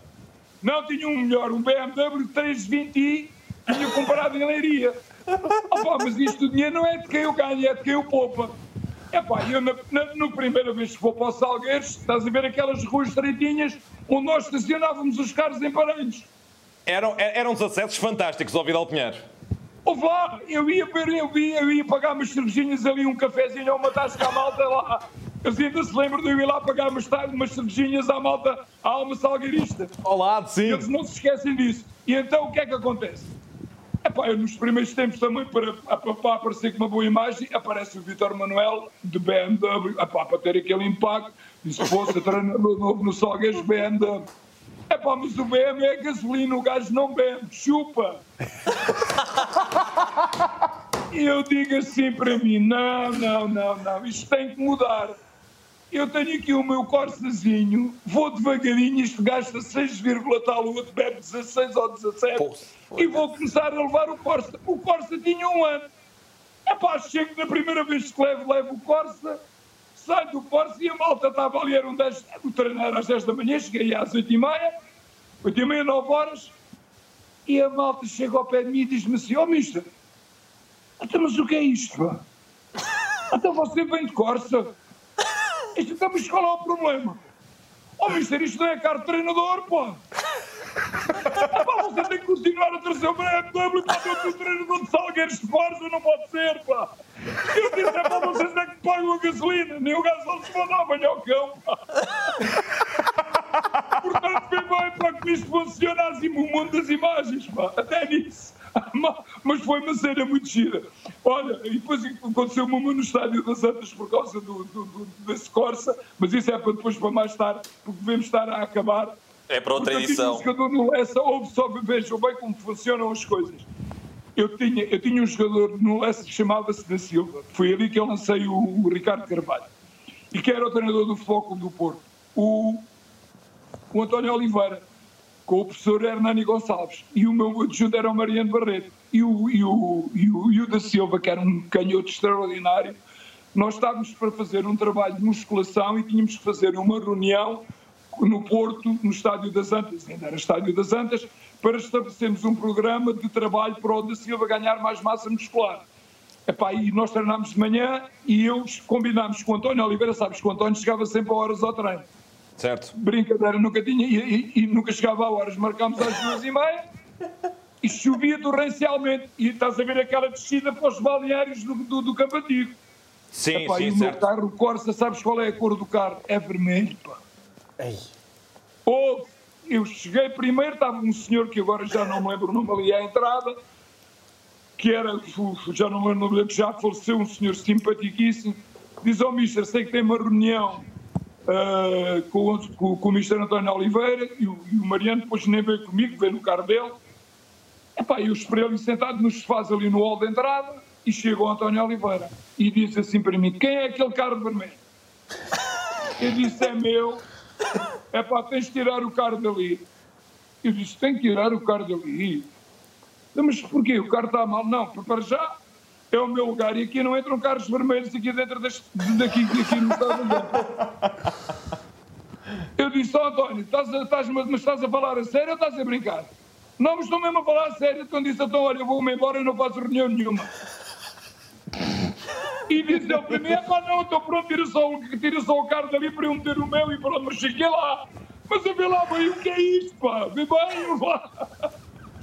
Não, tinha um melhor, um BMW 320i, tinha comprado em Leiria. Epá, mas isto o dinheiro não é de quem eu ganho, é de quem eu poupa. Epá, eu na, na, na primeira vez que vou para os Salgueiros, estás a ver aquelas ruas estreitinhas, onde nós estacionávamos os carros em parelhos. Eram, eram 17 fantásticos, ao Vidal Pinheiro. Houve lá, eu ia eu ia, eu ia pagar umas cervejinhas ali, um cafezinho ou uma tasca à malta lá. Eles ainda se lembram de eu ir lá pagar umas, umas cervejinhas à malta, à alma salgueirista. Lado, sim. Eles não se esquecem disso. E então o que é que acontece? Epá, eu nos primeiros tempos também, para, para aparecer com uma boa imagem, aparece o Vitor Manuel de BMW, epá, para ter aquele impacto. E se fosse treinador novo no Salgueiros, BMW. É pá, mas o BMW é gasolina, o gajo não bebe, chupa. [laughs] E eu digo assim para mim: não, não, não, não, isto tem que mudar. Eu tenho aqui o meu Corsazinho, vou devagarinho, isto gasta 6, tal, o outro bebe 16 ou 17, Poxa, e vou começar a levar o Corsa. O Corsa tinha um ano. É pá, chego na primeira vez que levo, levo o Corsa saio do Corsa e a malta estava ali, eram 10, o treino era às 10 da manhã, cheguei às 8 e meia, 8 e meia, 9 horas, e a malta chega ao pé de mim e diz-me assim, ó oh, mister, até mas o que é isto, pá? Até [laughs] você vem de Corsa? Qual é o problema? Ó oh, mister, isto não é carro de treinador, [laughs] pá! Pá, você tem que continuar a trazer o BMW para o treinador de Salgueiros de Corsa, não pode ser, pá! Eu disse, é para vocês é que pagam a gasolina, nem o gasóleo se mandar banho ao cão. Portanto, bem bem para que isto funcione assim, o mundo das imagens, pá. até nisso. [laughs] Mas foi uma cena muito gira. Olha, e depois aconteceu uma no estádio das Antas por causa do, do, do, desse Corsa, mas isso é para depois, para mais tarde, porque devemos estar a acabar. É para outra edição. Um jogador no Lessa, ouve só, vejam bem como funcionam as coisas eu tinha, eu tinha um jogador no Leste que chamava-se Da Silva. Foi ali que eu lancei o, o, Ricardo Carvalho. E que era o treinador do Futebol do Porto. O, o António Oliveira, com o professor Hernani Gonçalves. E o meu adjunto era o Mariano Barreto. E o, e, o, e, o, e o Da Silva, que era um canhoto extraordinário. Nós estávamos para fazer um trabalho de musculação e tínhamos que fazer uma reunião no Porto, no Estádio das Antas, ainda era Estádio das Antas, para estabelecermos um programa de trabalho para o da Silva ganhar mais massa muscular. Epá, e nós treinámos de manhã e eu combinámos com o António Oliveira, sabes que o António chegava sempre a horas ao treino. Certo. Brincadeira, nunca tinha, e, e, e nunca chegava a horas, marcámos às duas e meia e chovia torrencialmente. E estás a ver aquela descida para os balneários do, do, do Campo Antigo. Sim, Epá, sim, e o certo. meu carro, o Corsa, sabes qual é a cor do carro? É vermelho, pá. Ei. Houve eu cheguei primeiro, estava um senhor que agora já não me lembro o nome ali à entrada, que era, já não me lembro, que já faleceu, um senhor simpaticíssimo, diz ao Mister, sei que tem uma reunião uh, com, com, com, o Mister António Oliveira e o, e o, Mariano depois nem veio comigo, veio no carro dele. Epá, eu esperei ali sentado nos sofás ali no hall de entrada, E chegou o António Oliveira e disse assim para mim: Quem é aquele carro vermelho? Eu disse: É meu. É pá, tens de tirar o carro dali. Eu disse: Tem que tirar o carro dali. Mas porquê? O carro está mal? Não, para já é o meu lugar e aqui não entram carros vermelhos aqui dentro deste, daqui, aqui no estado. Eu disse, ó António, estás a, estás, mas estás a falar a sério ou estás a brincar? Não, mas estou mesmo a falar a sério. Então disse, então olha, eu vou-me embora e não faço reunião nenhuma. E disse ele para mim, pá, não, estou pronto, tira só, tira só o carro dali para eu meter o meu e pronto, mas cheguei lá. Mas eu vi lá bem, o que é isto, pá? Vi bem, lá.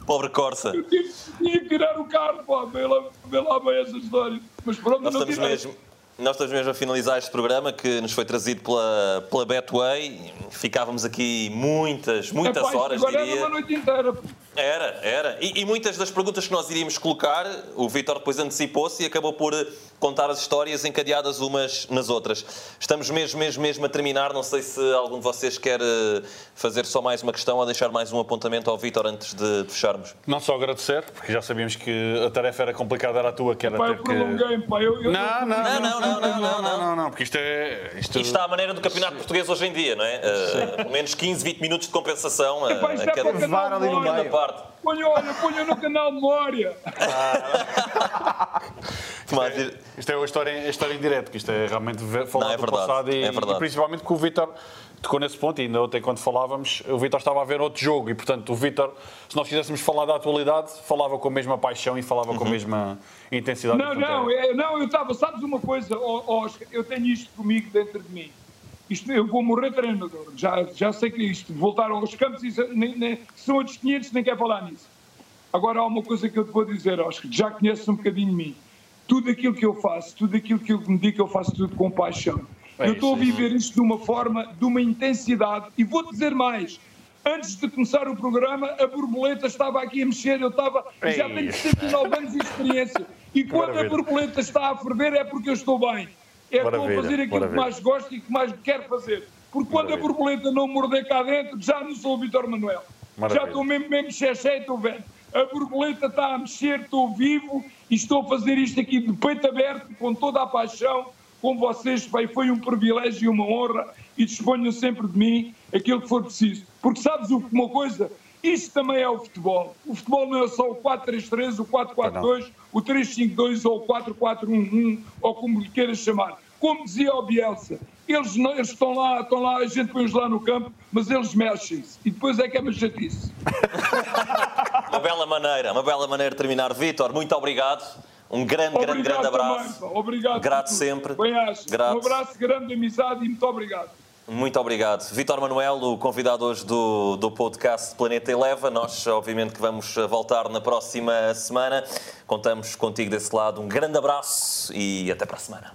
Pobre Corsa. Eu tive, tinha que tirar o carro, pá, vê lá, vê lá bem essa história. Mas pronto, Nós não estamos tirei. mesmo. Nós estamos mesmo a finalizar este programa que nos foi trazido pela, pela Betway. Ficávamos aqui muitas, muitas Epá, horas, agora diria. era uma noite inteira. Era, era. E, e muitas das perguntas que nós iríamos colocar, o Vítor depois antecipou-se e acabou por contar as histórias encadeadas umas nas outras. Estamos mesmo, mesmo, mesmo a terminar. Não sei se algum de vocês quer eh, fazer só mais uma questão ou deixar mais um apontamento ao Vítor antes de, de fecharmos. Não só agradecer, porque já sabíamos que a tarefa era complicada, era a tua, que era Pá, ter eu que. prolonguei, pá. Eu, eu, Não, não, Não, não, não, não, não, não, não. não, não, porque isto é. Isto, Isto está à maneira do campeonato português hoje em dia, não é? Eh, pelo menos 15, 20 minutos de compensação eh, isto a é para cada, ali no meio. parte. Ponha, olha, ponha no canal Memória. [laughs] Mas, eh, Isto é a história, a história em direto, que isto é realmente falar Não, é do verdade, passado e, é verdade. e principalmente que o Vítor tocou nesse ponto, e ainda ontem quando falávamos, o Vítor estava a ver outro jogo e, portanto, o Vítor, se nós quiséssemos falar da atualidade, falava com a mesma paixão e falava com a mesma intensidade. Não, não, é- é, não, eu estava, sabes uma coisa, Oscar, eu tenho isto comigo dentro de mim. Isto, eu vou morrer treinador, já, já sei que isto, voltar aos campos, isso, nem, nem, são outros 500, nem quero falar nisso. Agora há uma coisa que eu te vou dizer, Oscar, já conheces um bocadinho de mim. Tudo aquilo que eu faço, tudo aquilo que eu me digo, eu faço tudo com paixão. É eu estou a é viver isto de uma forma, de uma intensidade, e vou dizer mais. Antes de começar o programa, a borboleta estava aqui a mexer, eu estava, já Ei. tenho 69 anos de experiência. E quando a Maravilha. borboleta está a ferver é porque eu estou bem. É estou a fazer aquilo maravilha. que mais gosto e que mais quero fazer. Porque quando a borboleta não morder cá dentro, já não sou o Vitor Manuel. Já estou mesmo, mesmo xexé e estou velho. A borboleta está a mexer, estou vivo e estou a fazer isto aqui de peito aberto, com toda a paixão, com vocês. Bem, foi um privilégio e uma honra e disponham sempre de mim aquilo que for preciso. Porque sabes uma coisa? Isto também é o futebol. O futebol não é só o 4-3-3, o 4-4-2, o 3-5-2 ou o 4-4-1-1, ou como lhe queiras chamar. Como dizia o Bielsa, eles, não- eles estão lá, estão lá, a gente põe-os lá no campo, mas eles mexem-se. E depois é que é uma chatice. [laughs] Uma bela maneira, uma bela maneira de terminar. Vítor, muito obrigado. Um grande, grande, Obrigado grande abraço. também. Obrigado. Grato sempre. Grato. Um abraço grande de amizade e muito obrigado. Muito obrigado. Vítor Manuel, o convidado hoje do, do podcast Planeta Eleva. Nós, obviamente, que vamos voltar na próxima semana. Contamos contigo desse lado. Um grande abraço e até para a semana.